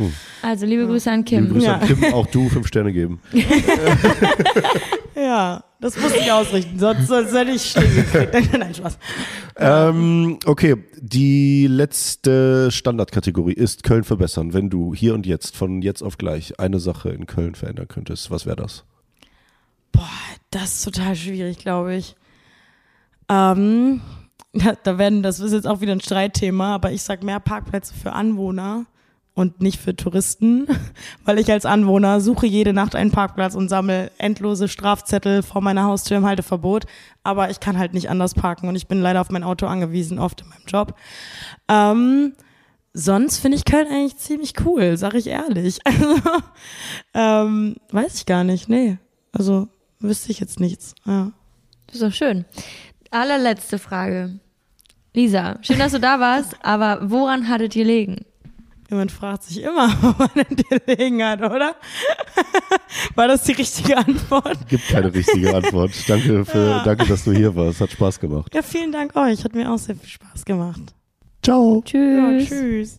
Also liebe Grüße an Liebe Kim. Grüße Ja. an Kim, auch du fünf Sterne geben. Ja, das musste ich ausrichten, sonst, sonst hätte ich stehen gekriegt. Nein, Spaß. Ähm, okay, die letzte Standardkategorie ist Köln verbessern. Wenn du hier und jetzt, von jetzt auf gleich, eine Sache in Köln verändern könntest, was wäre das? Das ist total schwierig, glaube ich. Ähm, da, da werden, das ist jetzt auch wieder ein Streitthema, aber ich sag mehr Parkplätze für Anwohner und nicht für Touristen, weil ich als Anwohner suche jede Nacht einen Parkplatz und sammle endlose Strafzettel vor meiner Haustür im Halteverbot, aber ich kann halt nicht anders parken und ich bin leider auf mein Auto angewiesen, oft in meinem Job. Ähm, sonst finde ich Köln eigentlich ziemlich cool, sag ich ehrlich. Also, ähm, weiß ich gar nicht, nee. Also wüsste ich jetzt nichts. Ja. Das ist doch schön. Allerletzte Frage. Lisa, schön, dass du da warst, aber woran hattet ihr gelegen? Jemand fragt sich immer, wo man denn gelegen hat, oder? War das die richtige Antwort? Gibt keine richtige Antwort. Danke, für, danke, dass du hier warst. Hat Spaß gemacht. Ja, vielen Dank euch. Hat mir auch sehr viel Spaß gemacht. Ciao. Tschüss. Ja, tschüss.